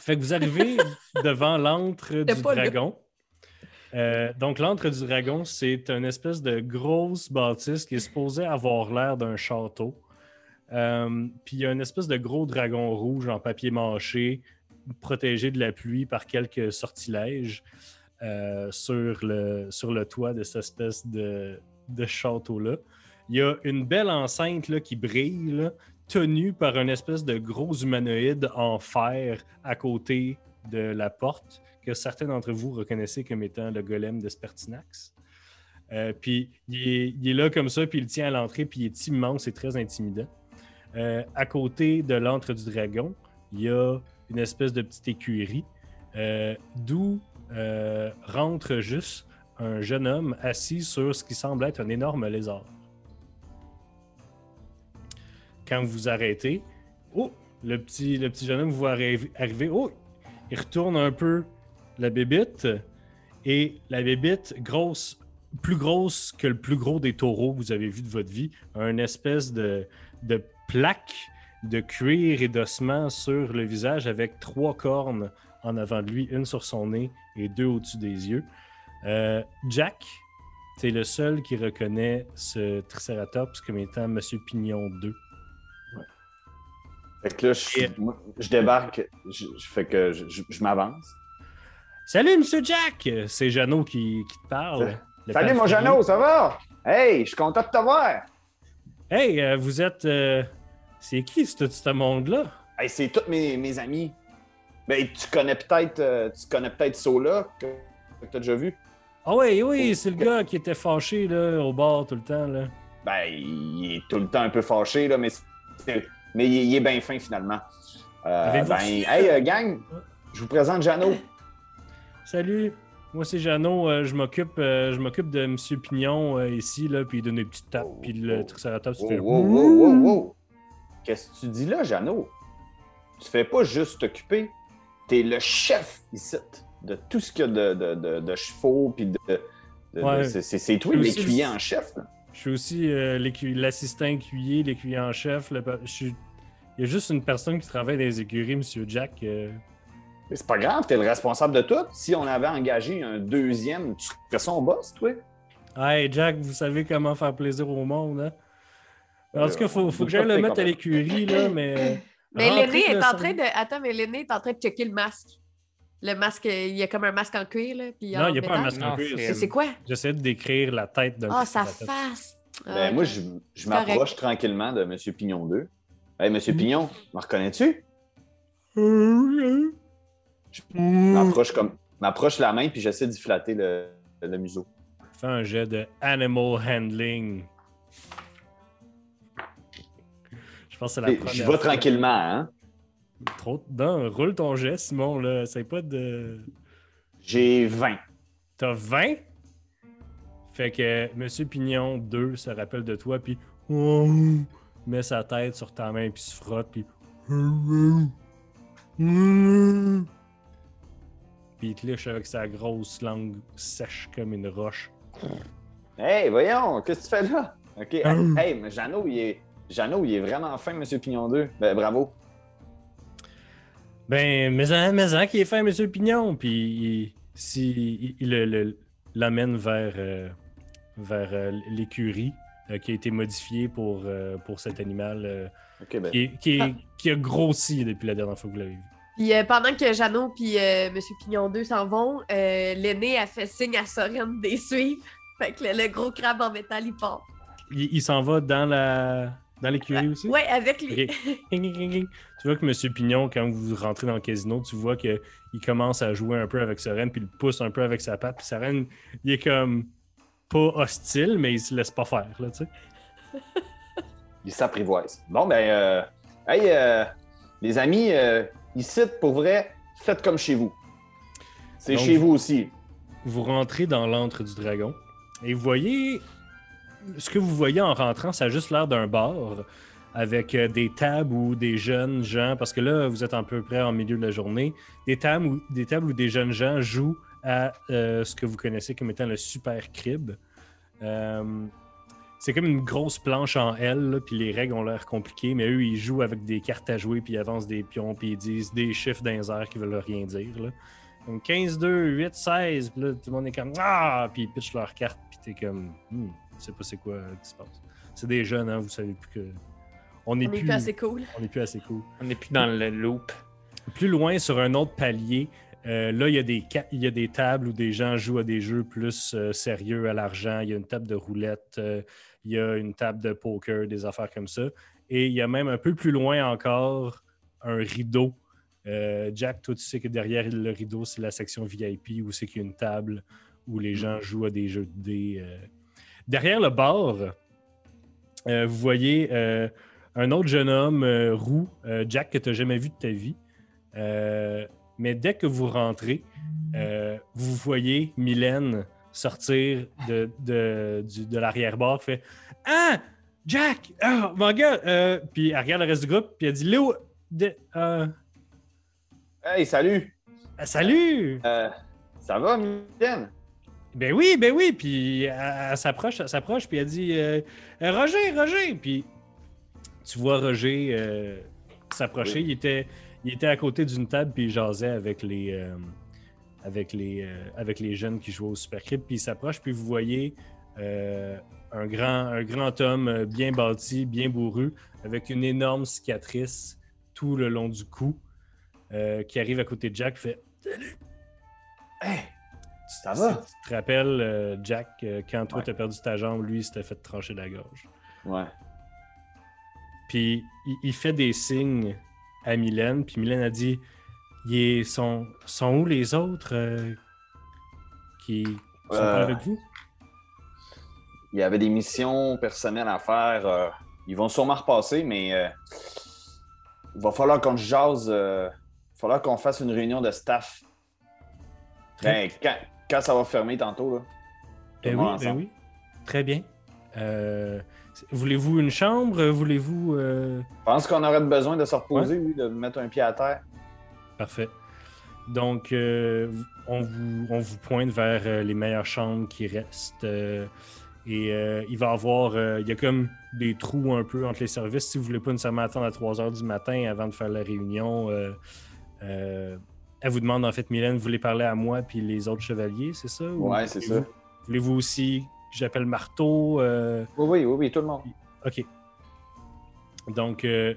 Fait que vous arrivez <laughs> devant l'antre du dragon. Euh, donc, l'antre du dragon, c'est une espèce de grosse bâtisse qui est supposée avoir l'air d'un château. Euh, Puis il y a une espèce de gros dragon rouge en papier mâché, protégé de la pluie par quelques sortilèges euh, sur, le, sur le toit de cette espèce de, de château-là. Il y a une belle enceinte là, qui brille, tenue par une espèce de gros humanoïde en fer à côté de la porte que certains d'entre vous reconnaissez comme étant le golem de Spertinax. Euh, puis il est, il est là comme ça, puis il tient à l'entrée, puis il est immense et très intimidant. Euh, à côté de l'antre du dragon, il y a une espèce de petite écurie euh, d'où euh, rentre juste un jeune homme assis sur ce qui semble être un énorme lézard. Quand vous arrêtez, oh, le petit, le petit jeune homme vous voit arri- arriver. Oh, il retourne un peu la bébite et la bébite, grosse, plus grosse que le plus gros des taureaux que vous avez vu de votre vie, a une espèce de plaque de cuir et d'ossement sur le visage avec trois cornes en avant de lui, une sur son nez et deux au-dessus des yeux. Euh, Jack, c'est le seul qui reconnaît ce Triceratops comme étant Monsieur Pignon 2. Fait que là, je, Et- moi, je débarque, je, fais que je, m'avance. Salut, Monsieur Jack! C'est Jeannot qui, qui te parle. Le Salut, mon. Jeannot, ça va? Hey, je suis content de te voir! Hey, euh, vous êtes. euh, C'est qui ce, ce monde-là? Hey, c'est tous mes, mes amis. Ben, tu connais peut-être euh, tu connais peut-être Sola, que, que tu as déjà vu. Ah oui, oui, c'est le gars qui était fâché là, au bar tout le temps. Là. Ben, il est tout le temps un peu fâché, là, mais, mais il, est- il est bien fin finalement. Euh, ben, hey, euh, gang, je vous présente Jeannot. Salut, moi c'est Jeannot, euh, je m'occupe je m'occupe de Monsieur Pignon ici, là, puis il donne des petites tapes, puis le Triceratops Wow, fait. wow, wow, wow, wow. Qu'est-ce que tu dis là, Jeannot? Tu fais pas juste t'occuper. T'es le chef ici de tout ce qu'il y a de, de, de, de chevaux, puis de. Ouais. c'est- toi l'écuyer en chef. là. Je suis aussi euh, l'assistant écuyer, l'écuyer en chef. le pa- je suis- Il y a juste une personne qui travaille dans les écuries, Monsieur Jack. euh, C'est pas grave, t'es le responsable de tout. Si on avait engagé un deuxième, tu serais son boss, toi? Hey Jack, vous savez comment faire plaisir au monde, hein? En tout cas, faut, on faut peut que j'aille le mettre à l'écurie, là, mais. <coughs> Mais l'aîné est en train de. Attends, mais l'aîné est en train de checker le masque. Le masque, il y a comme un masque en cuir, là. Puis Non, il n'y a pas un masque en cuir. c'est- quoi? J'essaie de décrire la tête d'un Ah, sa Triceratops. face. Ben, Ah, moi, je, je m'approche tranquillement de M. Pignon 2. Hey, M. Pignon, me reconnais-tu? Je m'approche comme m'approche la main puis j'essaie d'y flatter le, le museau. Fais un jet de animal handling. Je pense que c'est la première Je vais tranquillement, hein? Trop... Non, roule ton jet, Simon, là. C'est pas de... J'ai 20. T'as 20? Fait que Monsieur Pignon 2 se rappelle de toi, puis <laughs> met sa tête sur ta main, puis se frotte, puis. <laughs> Puis il te liche avec sa grosse langue sèche comme une roche. Hey, voyons, qu'est-ce que tu fais là? OK. Hey, <laughs> hey, mais Jeannot, il est. Jeannot, il est vraiment fin, M. Pignon 2. Ben, bravo. Ben, mais en, mais en qui est fait, Monsieur Pignon, puis il, si, il, l'amène vers, euh, vers euh, l'écurie euh, qui a été modifiée pour, euh, pour cet animal euh, ben. qui, qui est- qui a grossi depuis la dernière fois que vous l'avez vu. Puis euh, pendant que Jeannot puis euh, Monsieur Pignon 2 s'en vont, euh, l'aîné a fait signe à Soren des suivre. Fait que le, le gros crabe en métal, il part. Il, il s'en va dans la dans l'écurie aussi? Ouais, avec lui. <laughs> Tu vois que Monsieur Pignon, quand vous rentrez dans le casino, tu vois qu'il commence à jouer un peu avec Soren, puis il le pousse un peu avec sa patte, puis Soren, il est comme pas hostile, mais il se laisse pas faire, là, tu sais. <laughs> Il s'apprivoise. Bon, ben, euh, hey, euh, les amis, euh, ici, pour vrai, faites comme chez vous. C'est chez vous aussi. Vous rentrez dans l'antre du dragon, et vous voyez... Ce que vous voyez en rentrant, ça a juste l'air d'un bar, avec euh, des tables où des jeunes gens, parce que là, vous êtes à peu près en milieu de la journée, des tables où des, tables des jeunes gens jouent à euh, ce que vous connaissez comme étant le super crib. Euh, c'est comme une grosse planche en L, puis les règles ont l'air compliquées, mais eux, ils jouent avec des cartes à jouer, puis ils avancent des pions, puis ils disent des chiffres dans les airs qui veulent rien dire. Donc 15, 2, 8, 16, puis là, tout le monde est comme Ah! Puis ils pitchent leurs cartes, puis t'es comme Hmm, je sais pas c'est quoi euh, qui se passe. C'est des jeunes, hein, vous savez plus que. On n'est plus, plus assez cool. on est plus assez cool. On n'est plus dans le loop. Plus loin, sur un autre palier, euh, là, il y, a des ca- il y a des tables où des gens jouent à des jeux plus euh, sérieux à l'argent. Il y a une table de roulette, euh, il y a une table de poker, des affaires comme ça. Et il y a même un peu plus loin encore un rideau. Euh, Jack, toi, tu sais que derrière le rideau, c'est la section VIP où c'est qu'il y a une table où les gens jouent à des jeux de dés. Derrière le bar, euh, vous voyez euh, un autre jeune homme euh, roux, Jack, que tu n'as jamais vu de ta vie. Mais dès que vous rentrez, vous voyez Mylène sortir de, de, l'arrière-bar, fait Ah, Jack, ah, mon gars, puis elle regarde le reste du groupe, puis elle dit Léo, de- Hey, salut! ah, salut! Ça va, Mylène? Ben oui, ben oui, puis elle, elle s'approche, elle s'approche, puis elle dit euh, Euh, Roger, Roger, puis tu vois Roger euh, s'approcher, Oui. il, était, il était à côté d'une table, puis il jasait avec les, euh, avec les, avec les jeunes qui jouaient au Super puis il s'approche, puis vous voyez un, grand, un grand homme bien bâti, bien bourru, avec une énorme cicatrice tout le long du cou, qui arrive à côté de Jack, fait Hey! Ça si va? Tu te rappelles, euh, Jack, euh, quand toi Ouais. t'as perdu ta jambe, lui il s'était fait trancher la gorge. Ouais. Puis il, il fait des signes à Mylène, puis Mylène a dit Il est, sont, sont où les autres euh, qui sont pas avec vous? Il y avait des missions personnelles à faire. ils vont sûrement repasser, mais il va falloir qu'on se jase. il va falloir qu'on fasse une réunion de staff. Ben, quand, quand ça va fermer tantôt, là. Ben oui, ben oui. Très bien. Euh, Voulez-vous une chambre? Voulez-vous. euh, Je pense qu'on aurait besoin de se reposer, oui, de mettre un pied à terre. Parfait. Donc, euh, on, vous, on vous pointe vers les meilleures chambres qui restent. et il va y avoir. il y a comme des trous un peu entre les services. Si vous voulez pas nécessairement attendre à 3 h du matin avant de faire la réunion, elle vous demande en fait, Mylène, vous voulez parler à moi puis les autres chevaliers, c'est ça? Ou Ouais, c'est ça. voulez-vous- aussi que j'appelle Marteau? euh, Oui, oui, oui, oui, tout le monde. OK. Donc, euh,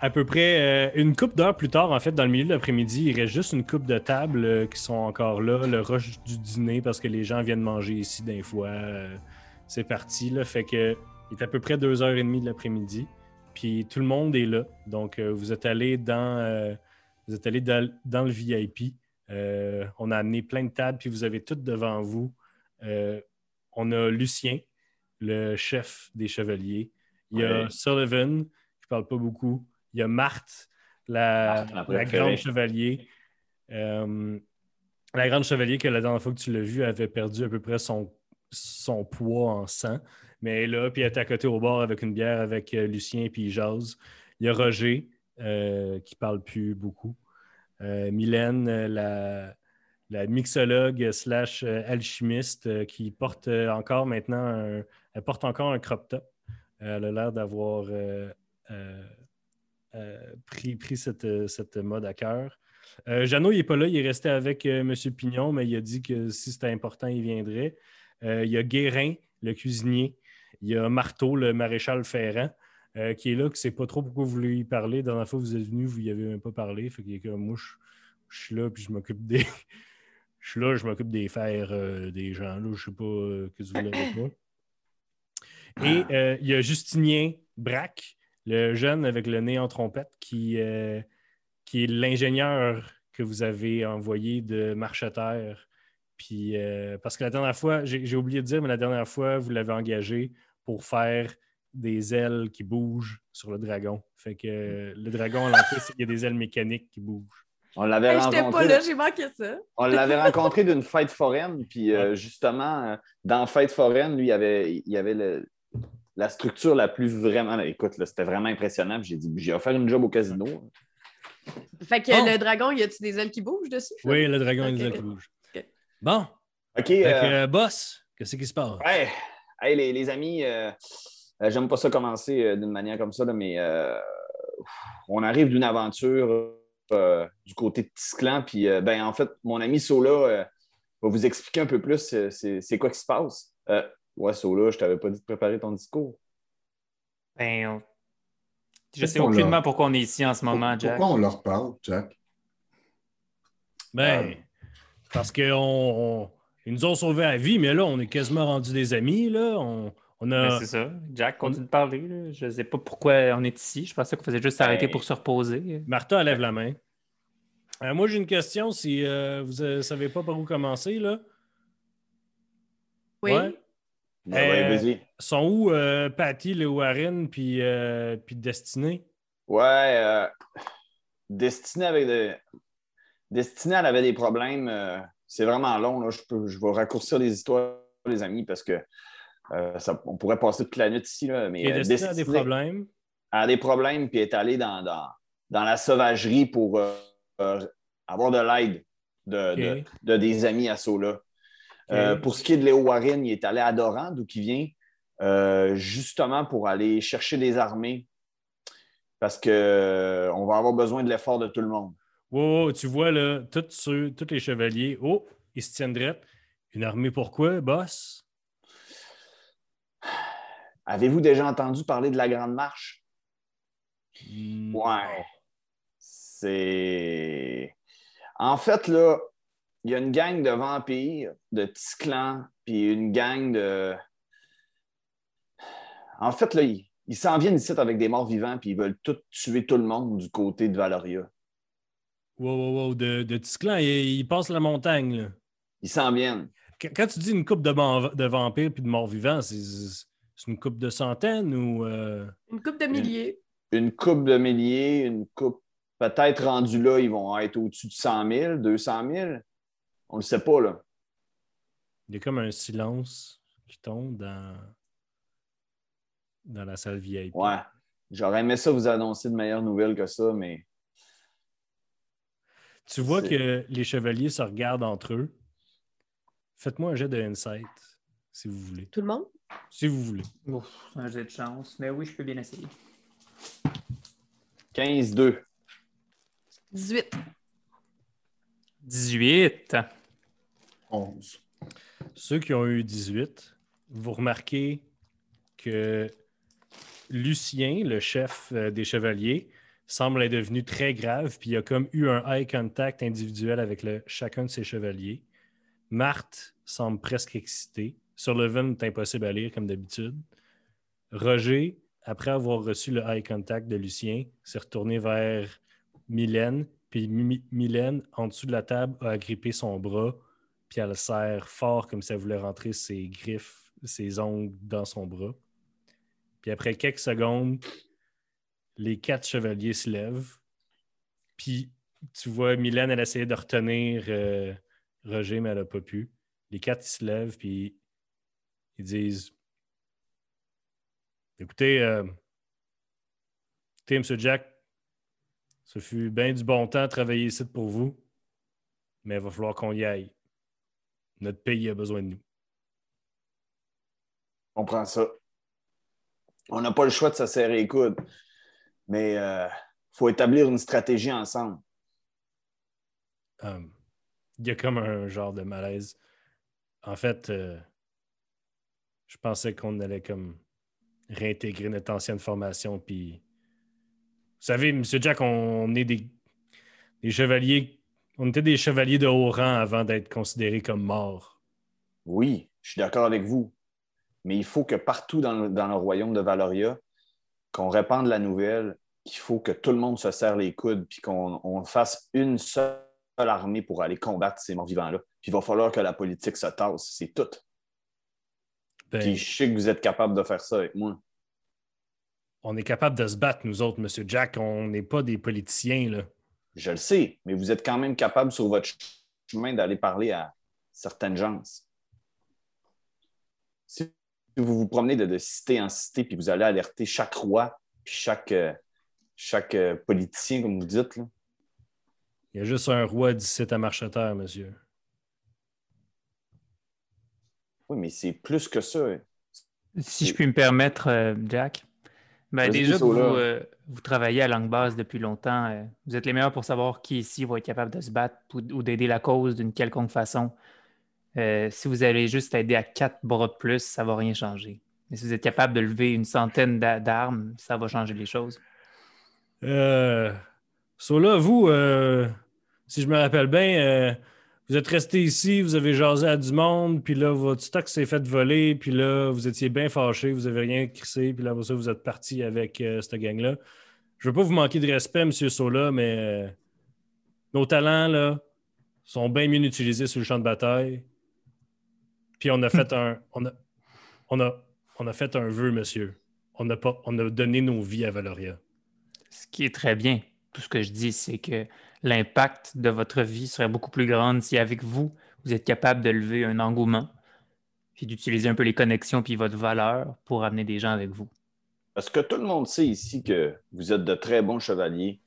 à peu près euh, une coupe d'heures plus tard, en fait, dans le milieu de l'après-midi, il reste juste une coupe de tables qui sont encore là, le rush du dîner parce que les gens viennent manger ici d'un fois. c'est parti. Là, fait que il est à peu près 2h30 de l'après-midi. Puis tout le monde est là. Donc, vous êtes allé dans, vous êtes allé dans, dans le VIP. Euh, on a amené plein de tables, puis vous avez toutes devant vous. Euh, on a Lucien, le chef des chevaliers. Il y a. Sullivan, qui parle pas beaucoup. Il y a Marthe, la, Marthe, grande chevalier. Euh, la grande chevalier que la dernière fois que tu l'as vue avait perdu à peu près son, son poids en sang. Mais elle est là, puis elle est à côté au bord avec une bière avec Lucien, puis il jase. Il y a Roger, euh, qui parle plus beaucoup. Euh, Mylène, euh, la, mixologue slash alchimiste, qui porte encore maintenant un, elle porte encore un crop top. Elle a l'air d'avoir pris, cette, mode à cœur. Jeannot, il n'est pas là, il est resté avec M. Pignon, mais il a dit que si c'était important, il viendrait. Il y a Guérin, le cuisinier. Il y a Marteau, le maréchal Ferrand, euh, qui est là, qui ne sait pas trop pourquoi vous voulez y parler. La dernière fois vous êtes venu, vous n'y avez même pas parlé. Fait qu'il est comme moi, je, je suis là, puis je m'occupe des. <laughs> je suis là, je m'occupe des fers euh, des gens. Là, je sais pas euh, que vous voulez avec moi. Et euh, il y a Justinien Braque, le jeune avec le nez en trompette, qui, qui est l'ingénieur que vous avez envoyé de Marcheterre. Puis, euh, parce que la dernière fois, j'ai oublié de dire, mais la dernière fois, vous l'avez engagé pour faire des ailes qui bougent sur le dragon. Fait que le dragon, à l'entrée, c'est qu'il y a des ailes mécaniques qui bougent. On l'avait Hey, J'étais pas rencontré. là, j'ai manqué ça. On l'avait rencontré d'une fête foraine, puis euh, justement, euh, dans fête foraine, lui, il avait, il avait le- la structure la plus vraiment. Écoute, là, c'était vraiment impressionnant. J'ai dit, j'ai offert une job au casino. Fait que Bon. le dragon, y a-tu des ailes qui bougent dessus? Oui, le dragon a des ailes qui bougent. Bon, OK. fait euh, boss, qu'est-ce qui se passe? hey, hey, les, les amis, j'aime pas ça commencer euh, d'une manière comme ça, là, mais euh, on arrive d'une aventure euh, du côté de Tisclan, puis euh, ben, en fait, mon ami Sola euh, va vous expliquer un peu plus euh, c'est quoi qui se passe. Euh, ouais, Sola, je t'avais pas dit de préparer ton discours. Ben, on- je sais qu'on aucunement leur- pourquoi on est ici en ce moment, Jack. Pourquoi on leur parle, Jack? Ben, Euh, parce qu'ils nous ont sauvé la vie, mais là, on est quasiment rendus des amis. Là. On, on Ben, a... c'est ça. Jack continue de parler. là. Je ne sais pas pourquoi on est ici. Je pensais qu'on faisait juste s'arrêter Ben- pour se reposer. Martha lève la main. Euh, moi, j'ai une question. Si euh, vous ne savez pas par où commencer, là. Oui. Ouais. Ben, ouais, Euh, vas-y. Sont où euh, Patty, le Warren, puis euh, puis Destinée? Ouais, euh, Destinée avec de... Destinée, elle avait des problèmes. euh, c'est vraiment long. Là. Je, peux, je vais raccourcir les histoires, les amis, parce que euh, ça- on pourrait passer toute la nuit ici. Là, mais euh, Destinée a des problèmes? a des problèmes puis est allée dans, dans, dans la sauvagerie pour euh, euh, avoir de l'aide de, de- Ok. de des amis à Sola. Pour ce qui est de Léo Warren, il est allé à Doran, d'où il vient, justement pour aller chercher des armées parce qu'on va avoir besoin de l'effort de tout le monde. Wow, wow, tu vois, là, tous ceux, tous les chevaliers, oh, ils se tiennent droit. Une armée pourquoi, boss? Avez-vous déjà entendu parler de la Grande Marche? Hmm, Ouais. C'est. En fait, là, il y a une gang de vampires, de Tisclan, puis une gang de. En fait, là, ils ils s'en viennent ici avec des morts vivants, puis ils veulent tous tuer tout le monde du côté de Valoria. Wow, wow, wow, de, de Tisclan, il, il passe la montagne, là. Ils s'en viennent. Qu- Quand tu dis une coupe de, de vampires puis de morts vivants, c'est c'est une coupe de centaines ou. euh, Une coupe de milliers. Une coupe de milliers, une coupe. Peut-être rendu là, ils vont être au-dessus de 100 000, 200 000. On ne le sait pas, là. Il y a comme un silence qui tombe dans, dans la salle VIP. Ouais. J'aurais aimé ça vous annoncer de meilleures nouvelles que ça, mais Tu vois que les chevaliers se regardent entre eux. Faites-moi un jet de insight, si vous voulez. Tout le monde? Si vous voulez. Ouf, un jet de chance. Mais oui, je peux bien essayer. 15-2. 18. 18. 11. Ceux qui ont eu 18, vous remarquez que Lucien, le chef euh, des chevaliers, semble être devenu très grave, puis il a comme eu un eye contact individuel avec le- chacun de ses chevaliers. Marthe semble presque excitée. Sullivan est impossible à lire comme d'habitude. Roger, après avoir reçu le eye contact de Lucien, s'est retourné vers Mylène, puis Mylène, en dessous de la table, a agrippé son bras, puis elle le serre fort comme si elle voulait rentrer ses griffes, ses ongles dans son bras. Puis après quelques secondes, les quatre chevaliers se lèvent, puis tu vois Mylène, elle essayait de retenir euh, Roger, mais elle n'a pas pu. Les quatre, se lèvent, puis ils disent Écoutez, euh, écoutez, M. Jack, ce fut bien du bon temps de travailler ici pour vous, mais il va falloir qu'on y aille. Notre pays a besoin de nous. On prend ça. On n'a pas le choix de se serrer les coudes. Mais il faut établir une stratégie ensemble. Euh, Il y a comme un genre de malaise. En fait, euh, je pensais qu'on allait comme réintégrer notre ancienne formation. Puis, vous savez, M. Jack, on est des, chevaliers. On était des chevaliers de haut rang avant d'être considérés comme morts. Oui, je suis d'accord avec vous. Mais il faut que partout dans le, dans le royaume de Valoria, qu'on répande la nouvelle, qu'il faut que tout le monde se serre les coudes, puis qu'on on fasse une seule armée pour aller combattre ces morts-vivants-là. Puis il va falloir que la politique se tasse. C'est tout. Ben, Puis je sais que vous êtes capable de faire ça avec moi. on est capable de se battre, nous autres, M. Jack. On n'est pas des politiciens, là. Je le sais, mais vous êtes quand même capable sur votre ch- chemin d'aller parler à certaines gens. Si vous vous promenez de, de cité en cité, puis vous allez alerter chaque roi, puis chaque, euh, chaque euh, politicien, comme vous dites, là, Il y a juste un roi d'ici à Marcheterre, monsieur. Oui, mais c'est plus que ça. Si je puis me permettre, euh, Jack. Ben, déjà que vous, euh, vous travaillez à langue basse depuis longtemps, euh, vous êtes les meilleurs pour savoir qui ici va être capable de se battre ou, ou d'aider la cause d'une quelconque façon. Euh, si vous allez juste aider à quatre bras de plus, ça ne va rien changer. Mais si vous êtes capable de lever une centaine d'a- d'armes, ça va changer les choses. Euh, so là, vous, euh, si je me rappelle bien, euh, vous êtes resté ici, vous avez jasé à du monde, puis là, votre stock s'est fait voler, puis là, vous étiez bien fâché, vous avez rien crissé, puis là, après ça, vous êtes parti avec euh, cette gang-là. Je veux pas vous manquer de respect, M. Sola, mais euh, nos talents, là, sont bien mieux utilisés sur le champ de bataille. Puis on a fait <laughs> un. On a, on a, on a fait un vœu, monsieur. On a, pas, on a donné nos vies à Valoria. Ce qui est très bien. Tout ce que je dis, c'est que l'impact de votre vie serait beaucoup plus grand si avec vous, vous êtes capable de lever un engouement, puis d'utiliser un peu les connexions puis votre valeur pour amener des gens avec vous. Parce que tout le monde sait ici que vous êtes de très bons chevaliers.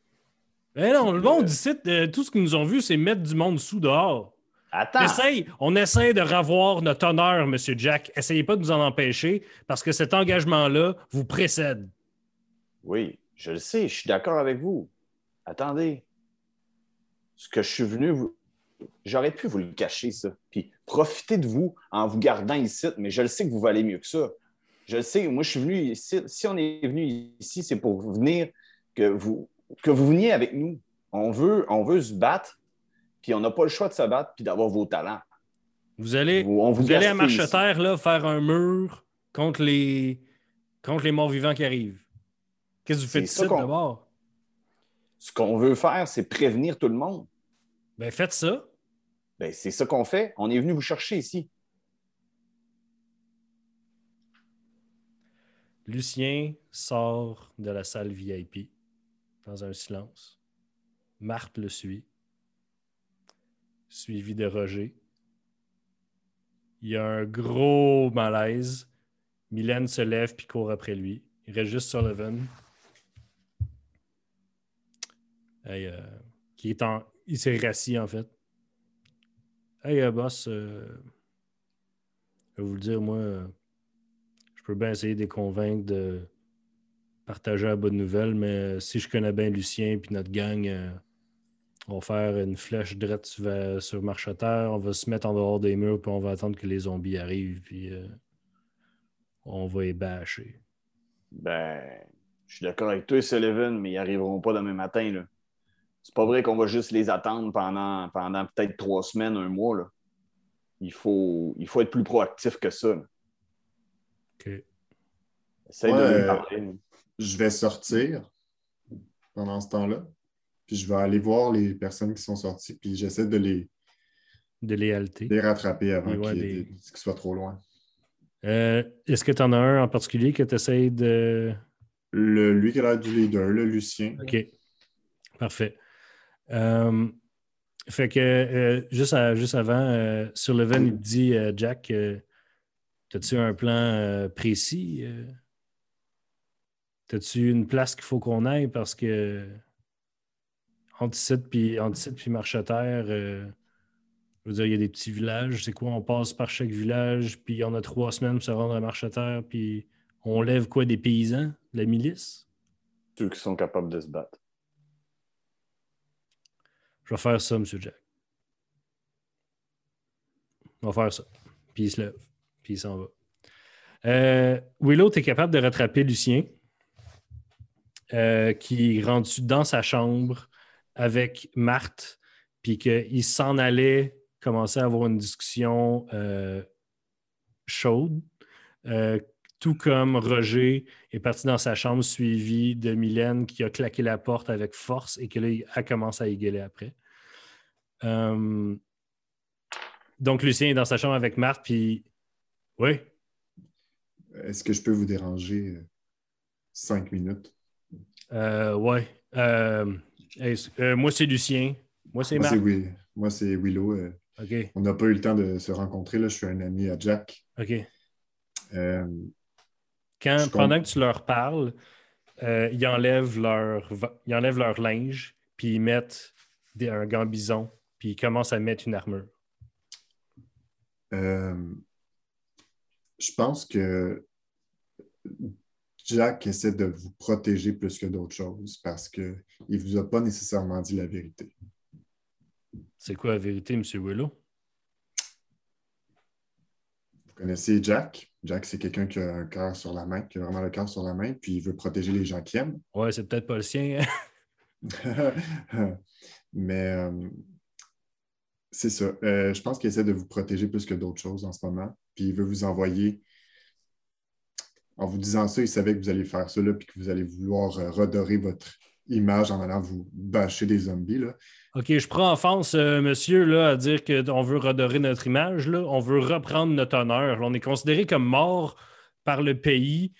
Mais non, le monde ici, euh, tout ce qu'ils nous ont vu, c'est mettre du monde sous dehors. Attends! Essaye, on essaie de revoir notre honneur, M. Jack. Essayez pas de nous en empêcher parce que cet engagement-là vous précède. Oui, je le sais, je suis d'accord avec vous. Attendez. Ce que je suis venu, vous... j'aurais pu vous le cacher, ça. Puis profiter de vous en vous gardant ici, mais je le sais que vous valez mieux que ça. Je le sais, moi, je suis venu ici. Si on est venu ici, c'est pour venir, que vous, que vous veniez avec nous. On veut, on veut se battre, puis on n'a pas le choix de se battre, puis d'avoir vos talents. Vous allez, Vous- on vous vous allez à. Marcheterre là, faire un mur contre les, contre les morts vivants qui arrivent. Qu'est-ce que vous faites ça ici d'abord? Ce qu'on veut faire, c'est prévenir tout le monde. Ben faites ça. Ben, c'est ça qu'on fait. On est venu vous chercher ici. Lucien sort de la salle VIP dans un silence. Marthe le suit, suivi de Roger. Il y a un gros malaise. Mylène se lève puis court après lui. Il reste juste Sullivan. Hey, euh, qui est en... Il s'est rassis en fait. Hey, euh, boss, euh, je vais vous le dire, moi, je peux bien essayer de les convaincre de partager la bonne nouvelle, mais si je connais bien Lucien et notre gang, on va faire une flèche droite sur, sur Marcheterre, on va se mettre en dehors des murs, puis on va attendre que les zombies arrivent, puis on va les bâcher. Ben, je suis d'accord avec toi, Sullivan, mais ils n'arriveront pas demain matin. Là. C'est pas vrai qu'on va juste les attendre pendant, pendant peut-être trois semaines, un mois. Là. il faut, il faut être plus proactif que ça. là. OK. Essaye de lui parler. Je vais sortir pendant ce temps-là. Puis je vais aller voir les personnes qui sont sorties. Puis j'essaie de les, De léalité. les rattraper avant Et ouais, qu'ils des- qu'ils soient trop loin. Euh, Est-ce que tu en as un en particulier que tu essaies de. Le, lui qui a l'air du leader, le Lucien. OK. Parfait. Euh, fait que euh, juste, à- juste avant, euh, Sullivan, il dit euh, Jack, euh, as-tu un plan précis? As-tu une place qu'il faut qu'on aille parce que entre ici puis puis Marcheterre, euh, je veux dire, il y a des petits villages. C'est quoi? On passe par chaque village, puis on a trois semaines pour se rendre à Marcheterre, puis on lève quoi? Des paysans? De la milice? Ceux qui sont capables de se battre. Je vais faire ça, M. Jack. On va faire ça. Puis il se lève. Puis il s'en va. Euh, Willow, tu es capable de rattraper Lucien, euh, qui est rendu dans sa chambre avec Marthe, puis qu'il s'en allait commencer à avoir une discussion euh, chaude. Tout comme Roger est parti dans sa chambre suivi de Mylène qui a claqué la porte avec force et que là, elle commence à y gueuler après. Euh, donc, Lucien est dans sa chambre avec Marthe, puis oui, Est-ce que je peux vous déranger euh, cinq minutes? euh, ouais. Euh, moi, c'est Lucien. Moi, c'est Marthe. Moi, c'est Willow. on n'a pas eu le temps de se rencontrer. Là. Je suis un ami à Jack. OK. Euh, Quand, Je pendant comprends. que tu leur parles, euh, ils, enlèvent leur, ils enlèvent leur linge, puis ils mettent des- un gambison, puis ils commencent à mettre une armure. euh, je pense que Jack essaie de vous protéger plus que d'autres choses parce qu'il ne vous a pas nécessairement dit la vérité. C'est quoi la vérité, M. Willow? Vous connaissez Jack? Jack, c'est quelqu'un qui a un cœur sur la main, qui a vraiment le cœur sur la main, puis il veut protéger les gens qui aiment. Ouais, c'est peut-être pas le sien. hein? <laughs> <laughs> Mais euh, c'est ça. Euh, je pense qu'il essaie de vous protéger plus que d'autres choses en ce moment. Puis il veut vous envoyer. En vous disant ça, il savait que vous alliez faire ça, là, puis que vous allez vouloir euh, redorer votre image en allant vous bâcher des zombies. Là. OK, je prends offense, euh, monsieur, là, à dire qu'on veut redorer notre image. Là. On veut reprendre notre honneur. Là, on est considéré comme mort par le pays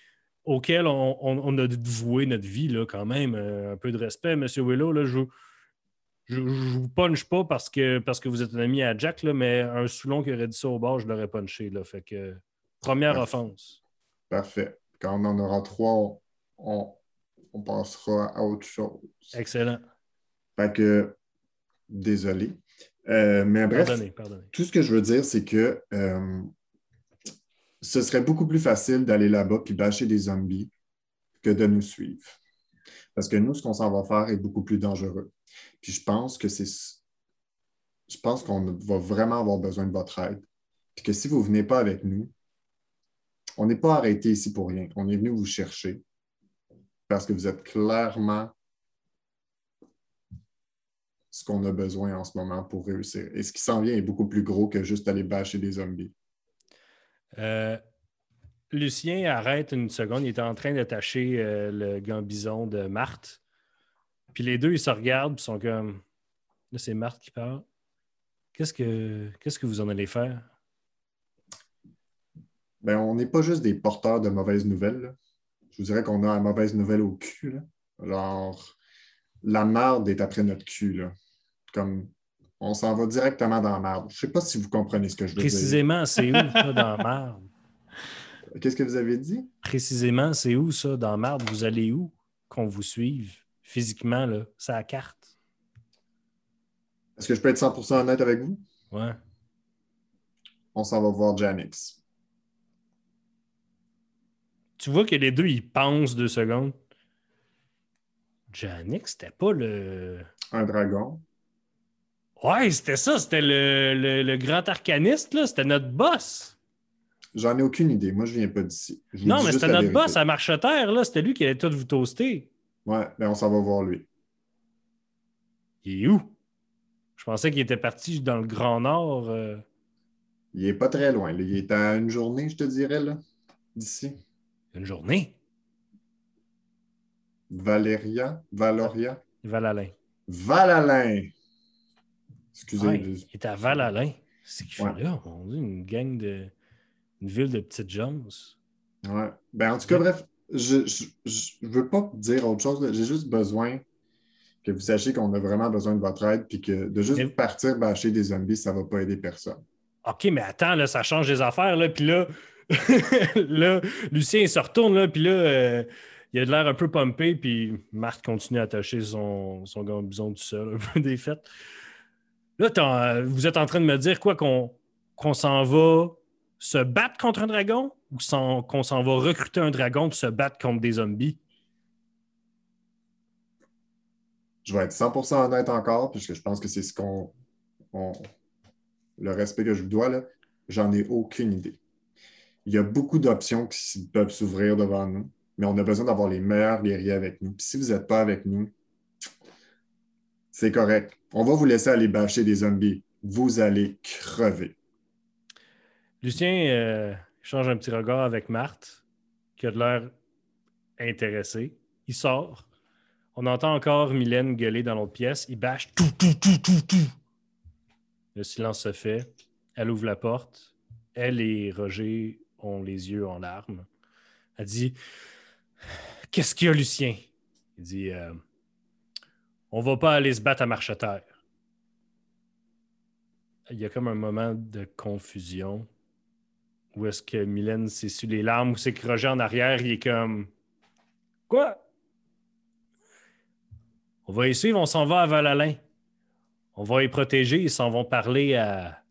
auquel on, on- on a voué notre vie, là, quand même. Euh, un peu de respect, monsieur Willow. Là, je je, je vous punch pas parce que, parce que vous êtes un ami à Jack, là, mais un Soulon qui aurait dit ça au bord, je l'aurais punché. Là, fait que, première offense. Parfait. Quand on en aura trois, on, on passera à autre chose. Excellent. Fait que, désolé. Euh, mais bref, Pardonnez, pardonnez. tout ce que je veux dire, c'est que euh, ce serait beaucoup plus facile d'aller là-bas puis bâcher des zombies que de nous suivre. Parce que nous, ce qu'on s'en va faire est beaucoup plus dangereux. Puis je pense que c'est. Je pense qu'on va vraiment avoir besoin de votre aide. Puis que si vous ne venez pas avec nous, on n'est pas arrêté ici pour rien. On est venu vous chercher parce que vous êtes clairement ce qu'on a besoin en ce moment pour réussir. Et ce qui s'en vient est beaucoup plus gros que juste aller bâcher des zombies. Euh, Lucien arrête une seconde. Il est en train d'attacher euh, le gambison de Marthe. Puis les deux, ils se regardent puis sont comme. Là, c'est Marthe qui parle. Qu'est-ce que, qu'est-ce que vous en allez faire? Ben, on n'est pas juste des porteurs de mauvaises nouvelles. Je vous dirais qu'on a la mauvaise nouvelle au cul. là. Genre, la merde est après notre cul. Là. Comme, on s'en va directement dans la merde. Je ne sais pas si vous comprenez ce que je veux Précisément, c'est où ça dans la marde? dire. <laughs> Qu'est-ce que vous avez dit? Précisément, c'est où ça dans la marde? Vous allez où qu'on vous suive physiquement, là? C'est la carte? Est-ce que je peux être 100% honnête avec vous? Ouais. On s'en va voir Janix. Tu vois que les deux, ils pensent deux secondes. Jannik, c'était pas le. Un dragon. Ouais, c'était ça, c'était le, le- le grand arcaniste, là, c'était notre boss. J'en ai aucune idée. Moi, je viens pas d'ici. Non, mais c'était notre vérité. boss à Marcheterre, là, c'était lui qui allait tout vous toaster. Ouais, ben on s'en va voir lui. Il est où? Je pensais qu'il était parti dans le Grand Nord. euh. Il est pas très loin. là. Il est à une journée, je te dirais, là, d'ici. Une journée. Valéria, Valoria, Val-Alain. Valalin. Excusez. Ouais, je- il est à Val-Alain. C'est qu'ils font Ouais. là, mon Dieu, une gang de. Une ville de petites gens. Ouais. Ben, en tout cas, bref, je ne veux pas dire autre chose. J'ai juste besoin que vous sachiez qu'on a vraiment besoin de votre aide, puis que de juste Mais- partir bâcher des zombies, ça ne va pas aider personne. OK, mais attends, là, ça change les affaires, là. Puis là, <laughs> là, Lucien, il se retourne, là. Puis là, euh, il a de l'air un peu pompé. Puis Marthe continue à attacher son, son gambison tout seul, <laughs> un peu défaite. Là, vous êtes en train de me dire quoi? Qu'on s'en va se battre contre un dragon? Ou qu'on s'en va recruter un dragon pour se battre contre des zombies? Je vais être 100% honnête encore, puisque je pense que c'est ce qu'on. on- le respect que je vous dois, là. J'en ai aucune idée. Il y a beaucoup d'options qui peuvent s'ouvrir devant nous, mais on a besoin d'avoir les meilleurs guerriers avec nous. Puis si vous n'êtes pas avec nous, c'est correct. On va vous laisser aller bâcher des zombies. Vous allez crever. Lucien euh, change un petit regard avec Marthe, qui a de l'air intéressé. Il sort. On entend encore Mylène gueuler dans l'autre pièce. Il bâche tout, tout, tout, tout, tout. Le silence se fait. Elle ouvre la porte. Elle et Roger ont les yeux en larmes. Elle dit Qu'est-ce qu'il y a, Lucien? Il dit euh, On va pas aller se battre à marche à terre. Il y a comme un moment de confusion. Où est-ce que Mylène s'essuie les larmes, ou c'est que Roger en arrière, il est comme Quoi? On va y suivre, on s'en va à Val-Alain. On va y protéger, ils s'en vont parler à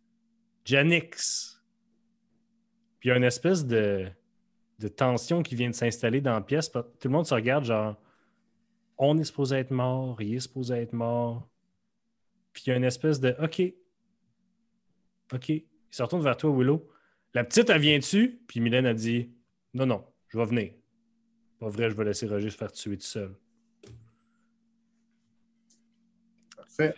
Janix. Puis il y a une espèce de, de tension qui vient de s'installer dans la pièce. Tout le monde se regarde, genre on est supposé être mort, il est supposé être mort. Puis il y a une espèce de OK. OK. Il se retourne vers toi, Willow. La petite, elle vient dessus, puis Mylène a dit Non, non, je vais venir. Pas vrai, je vais laisser Roger se faire tuer tout seul. Parfait.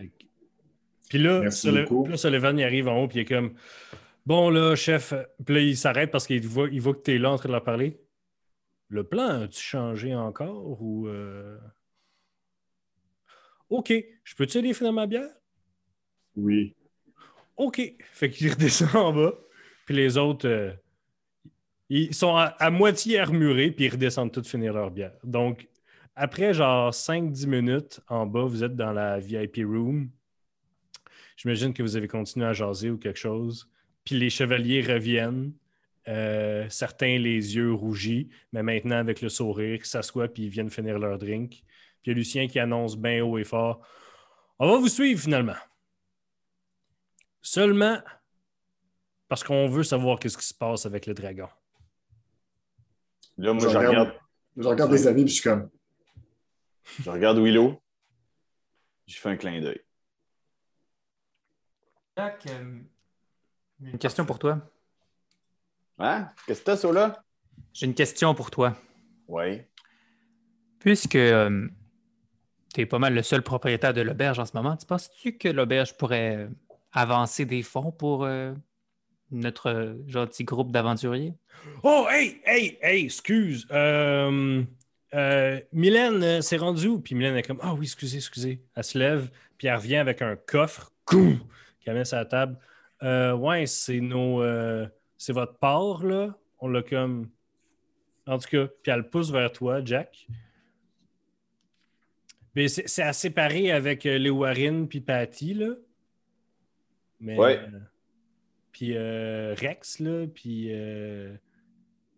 Puis là, Sullivan il arrive en haut, puis il est comme Bon, là, chef. Puis là, il s'arrête parce qu'il voit, il voit que tu es là en train de leur parler. Le plan, as-tu changé encore ou. euh? OK, je peux-tu aller finir ma bière? Oui. OK. Fait qu'il <laughs> redescend en bas. Puis les autres, euh, ils sont à, à moitié armurés, puis ils redescendent tous finir leur bière. Donc, après genre 5-10 minutes en bas, vous êtes dans la VIP room. J'imagine que vous avez continué à jaser ou quelque chose. Puis les chevaliers reviennent. Euh, certains les yeux rougis, mais maintenant avec le sourire, qui s'assoient puis ils viennent finir leur drink. Puis il y a Lucien qui annonce bien haut et fort On va vous suivre finalement. Seulement parce qu'on veut savoir qu'est-ce qui se passe avec le dragon. Là, moi, Je je regarde. regarde, Je regarde des amis, puis je suis comme je regarde Willow. Je fais un clin d'œil. Euh, une question pour toi. Hein? Qu'est-ce que ça, là? J'ai une question pour toi. Oui. Puisque tu es pas mal le seul propriétaire de l'auberge en ce moment, tu penses-tu que l'auberge pourrait euh, avancer des fonds pour euh, notre euh, gentil groupe d'aventuriers? Oh, hey, hey, hey, excuse. Euh, euh, Mylène euh, s'est rendue où? Puis Mylène est comme Ah oui, excusez, excusez. Elle se lève, puis elle revient avec un coffre coum, qu'elle met sur la table. Euh, ouais, c'est nos. euh, c'est votre part, là. On l'a comme. En tout cas, puis elle le pousse vers toi, Jack. Mais c'est à séparer avec euh, les Warren puis Patty, là. Mais, Ouais. euh, puis Rex, là, puis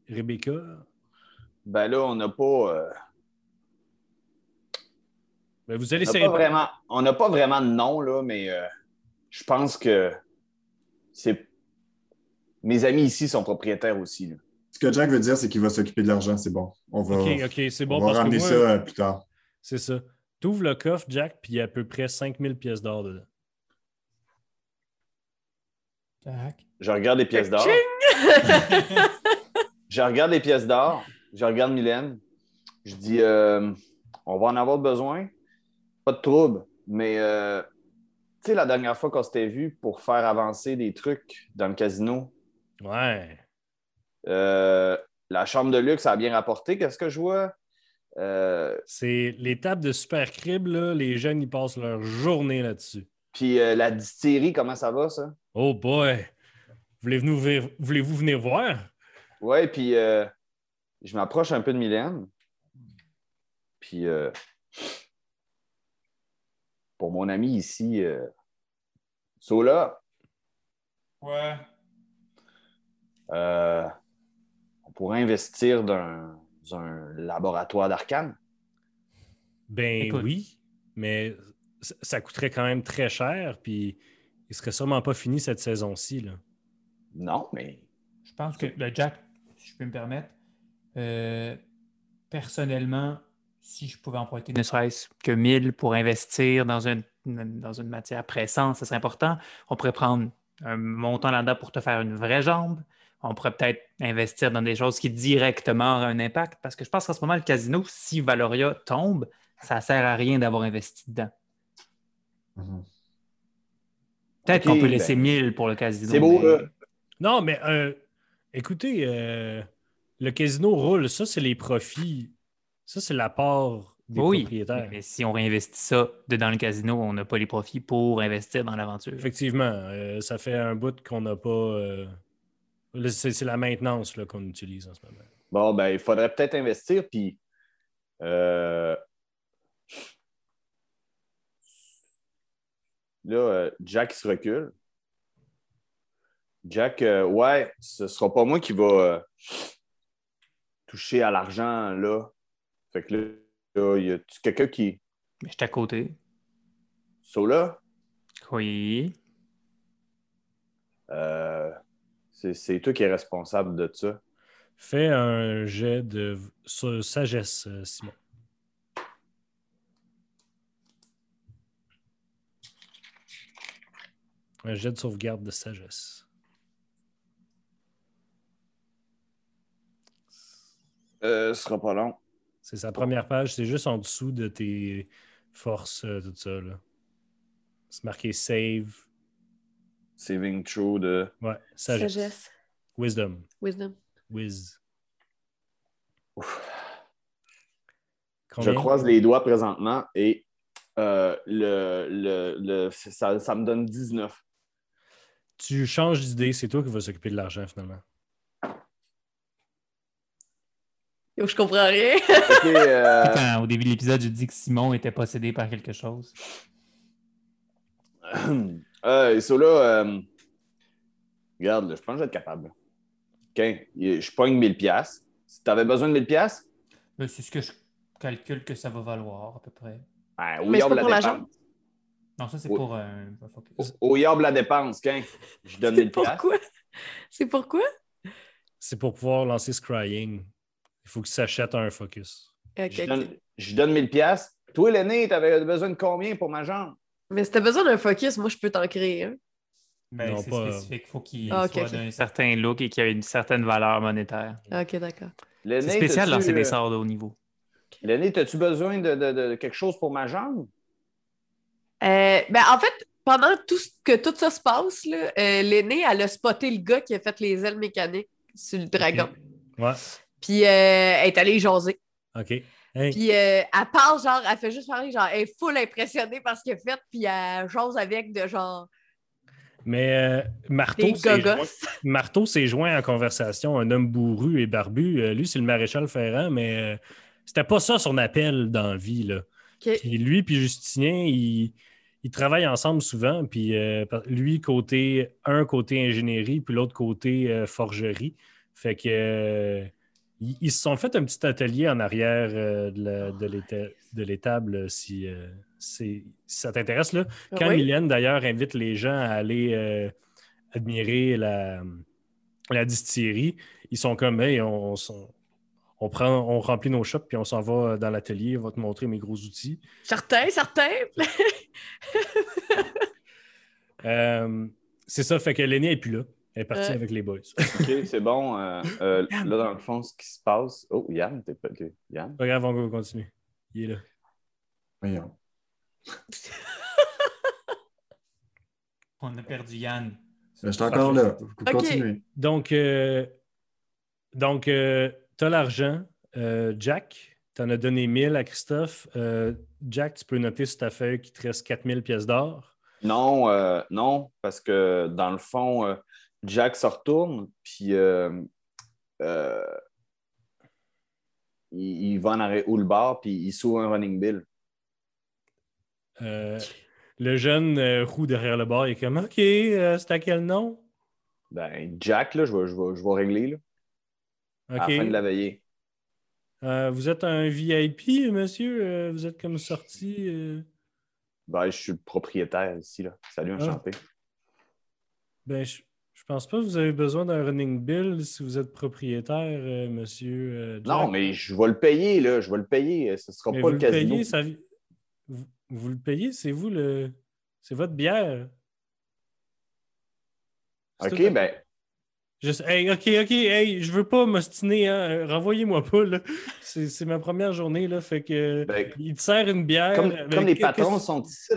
Rebecca. Ben là, on n'a pas. Ben, vous allez on n'a pas vraiment, on n'a pas vraiment de nom, là, mais je pense que c'est. Mes amis ici sont propriétaires aussi. là. Ce que Jack veut dire, c'est qu'il va s'occuper de l'argent, c'est bon. On va, Ok, ok, c'est bon on va parce que ramener moi, ça euh, plus tard. c'est ça. Tu ouvres le coffre, Jack, puis il y a à peu près 5000 pièces d'or dedans. Jack. Je regarde les pièces d'or. <laughs> Je regarde les pièces d'or. Je regarde Mylène. Je dis euh, on va en avoir besoin. Pas de trouble. Mais euh, sais, la dernière fois qu'on s'était vu pour faire avancer des trucs dans le casino, Ouais. euh, la chambre de luxe a bien rapporté, qu'est-ce que je vois? Euh, C'est tables de super crib, là, les jeunes, ils passent leur journée là-dessus. puis euh, la distillerie, comment ça va, ça? Oh boy! Voulez-vous venir, venir voir? Ouais, puis je m'approche un peu de Mylène. Puis euh, pour mon ami ici, euh, Sola, Ouais. euh, on pourrait investir dans un laboratoire d'arcane. Ben Écoute. oui, mais ça, coûterait quand même très cher, puis il serait sûrement pas fini cette saison-ci. là. Non, mais Je pense que, ben, Jack, si je peux me permettre, euh, personnellement, si je pouvais emprunter ne serait-ce que 1000 pour investir dans une, dans une matière pressante, ce serait important. On pourrait prendre un montant là-dedans pour te faire une vraie jambe. On pourrait peut-être investir dans des choses qui directement auraient un impact. Parce que je pense qu'en ce moment, le casino, si Valoria tombe, ça ne sert à rien d'avoir investi dedans. Mhm. Peut-être qu'on peut ben, laisser 1000 pour le casino. c'est beau, mais- là. Non, mais euh, écoutez, euh, le casino roule, ça, c'est les profits. Ça, c'est la part des oui, propriétaires. mais si on réinvestit ça dedans le casino, on n'a pas les profits pour investir dans l'aventure. Effectivement, euh, ça fait un bout qu'on n'a pas. euh, c'est la maintenance là, qu'on utilise en ce moment. bon, ben, il faudrait peut-être investir. Puis euh, là, euh, Jack se recule. Jack, euh, ouais, ce sera pas moi qui va euh, toucher à l'argent là. Fait que là, y a quelqu'un qui. Mais je suis à côté. Sola, Oui. euh, c'est c'est toi qui es responsable de ça. Fais un jet de sur sagesse, euh, Simon. Un jet de sauvegarde de sagesse. Euh, ce sera pas long. C'est sa première page, c'est juste en dessous de tes forces, euh, tout ça. là. C'est marqué save. Saving throw de. Ouais, sagesse. Sagesse. Wisdom. Wisdom. Wiz. Je croise les doigts présentement et euh, le, le, le- ça, ça me donne 19. Tu changes d'idée, c'est toi qui vas s'occuper de l'argent finalement. Yo, je comprends rien. <laughs> Euh, Quand, au début de l'épisode, j'ai dit que Simon était possédé par quelque chose. <clears throat> euh, et ça là, euh, regarde, là, je pense que je vais être capable. OK, je pogne 1000 pièces. Si tu avais besoin de 1000 pièces, Ben, C'est ce que je calcule que ça va valoir, à peu près. ben, au Mais c'est yard pas la pour dépense. l'argent. Non, ça, c'est Oui. pour focus. Au, au la dépense, OK? Je donne 1000 pièces. Pourquoi? C'est pourquoi? C'est pour pouvoir lancer Scrying. Il faut que tu s'achètes un focus. Je ok. donne, je donne 1000 pièces. Toi, l'aîné, tu avais besoin de combien pour ma jambe? Mais si t'as besoin d'un focus, moi, je peux t'en créer un. Non, c'est pas- spécifique. Il faut qu'il Ah, ok, soit d'un certain look et qu'il ait une certaine valeur monétaire. Ok, d'accord. L'aîné, C'est spécial t'as-tu, lancer des sorts de haut niveau. L'aîné, as-tu besoin de, de- de quelque chose pour ma jambe? Euh, ben, en fait, pendant tout ce- que tout ça se passe, là, euh, elle a spoté le gars qui a fait les ailes mécaniques sur le dragon. Ouais. Puis euh, elle est allée jaser. OK. Hey, Puis euh, elle parle, genre, elle fait juste parler, genre, elle est full impressionnée par ce qu'elle a fait, puis elle jase avec de genre mais euh, Marteau, s'est joint- <laughs> Marteau s'est joint en conversation, un homme bourru et barbu. Euh, lui, c'est le maréchal Ferrand, mais euh, c'était pas ça son appel dans la vie. Là. Ok. Puis lui puis Justinien, ils, ils travaillent ensemble souvent. Puis lui, côté un côté ingénierie, puis l'autre côté forgerie. Fait que ils, ils se sont fait un petit atelier en arrière euh, de la- de l'éta- de l'étable, euh, si, euh, si ça t'intéresse. là. Quand Oui? Mylène, d'ailleurs, invite les gens à aller euh, admirer la, la distillerie, ils sont comme, hey, on, s'en- on, prend, on remplit nos shops, puis on s'en va dans l'atelier, on va te montrer mes gros outils. Certain, certain. C'est ça, <laughs> fait que l'aîné n'est plus là. Elle est partie Ouais. avec les boys. <laughs> OK, c'est bon. Euh, euh, là, dans le fond, ce qui se passe. Oh, Yann, t'es pas. OK, Yann. Pas grave, on va continuer. Il est là. Voyons. <laughs> On a perdu Yann. Je suis encore là. Continuez. Donc, euh, donc tu as l'argent. Euh, Jack, tu en as donné 1000 à Christophe. Euh, Jack, tu peux noter sur ta feuille qu'il te reste 4000 pièces d'or. Non, euh, non, parce que dans le fond, euh, Jack se retourne, puis euh, euh, il, il va en arrêt où le bar, puis il s'ouvre un running bill. Euh, le jeune roux derrière le bar il est comme OK, c'est à quel nom? Ben, Jack, là, je vais, je vais, je vais régler là, OK. à la fin de la veillée. Vous êtes un VIP, monsieur? Vous êtes comme sorti. Ben, je suis le propriétaire ici. Là. Salut, Ah. enchanté. Ben, je, je pense pas que vous avez besoin d'un running bill si vous êtes propriétaire, euh, monsieur. euh. Non, mais je vais le payer, là. Je vais le payer. Ce ne sera Mais pas vous le casino. payez, ça... vous, vous le payez, c'est vous le. C'est votre bière. Tout OK, ben, Je sais- Hey, ok, ok, hey, je veux pas m'ostiner, hein. euh, Renvoyez-moi pas, là. <laughs> C'est ma première journée, là. Fait que. ben, Il te sert une bière. comme, avec comme les patrons sont ici.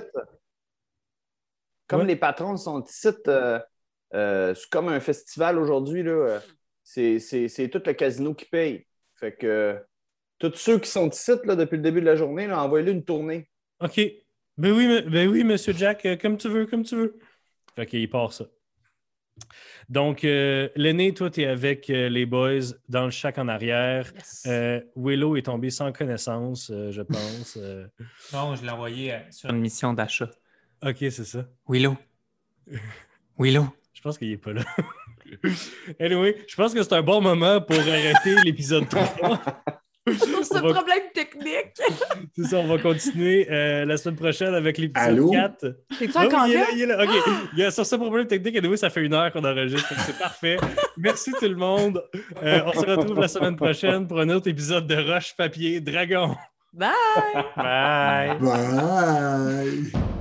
Comme Ouais. les patrons sont ici, euh, euh, c'est comme un festival aujourd'hui. là, euh, C'est c'est- c'est tout le casino qui paye. Fait que euh, tous ceux qui sont ici là, depuis le début de la journée, là, envoyez-le une tournée. Ok. Ben oui, me- ben oui, monsieur Jack, euh, comme tu veux, comme tu veux. Fait qu'il part ça. Donc, euh, l'aîné, toi, tu es avec euh, les boys dans le shack en arrière. Yes. Euh, Willow est tombé sans connaissance, euh, je pense. Euh, <laughs> Non, je l'ai envoyé euh, sur une mission d'achat. ok, c'est ça. Willow. Willow. Je pense qu'il est pas là. <laughs> anyway, je pense que c'est un bon moment pour arrêter <laughs> l'épisode 3. Pour ce va- problème technique. <laughs> C'est ça, on va continuer euh, la semaine prochaine avec l'épisode Allô? 4. T'es-tu Ah oui, encore il est là? OK. Il y a sur ce problème technique, anyway, ça fait une heure qu'on enregistre. C'est parfait. Merci tout le monde. Euh, on se retrouve la semaine prochaine pour un autre épisode de Roche Papier Dragon. Bye! Bye. Bye!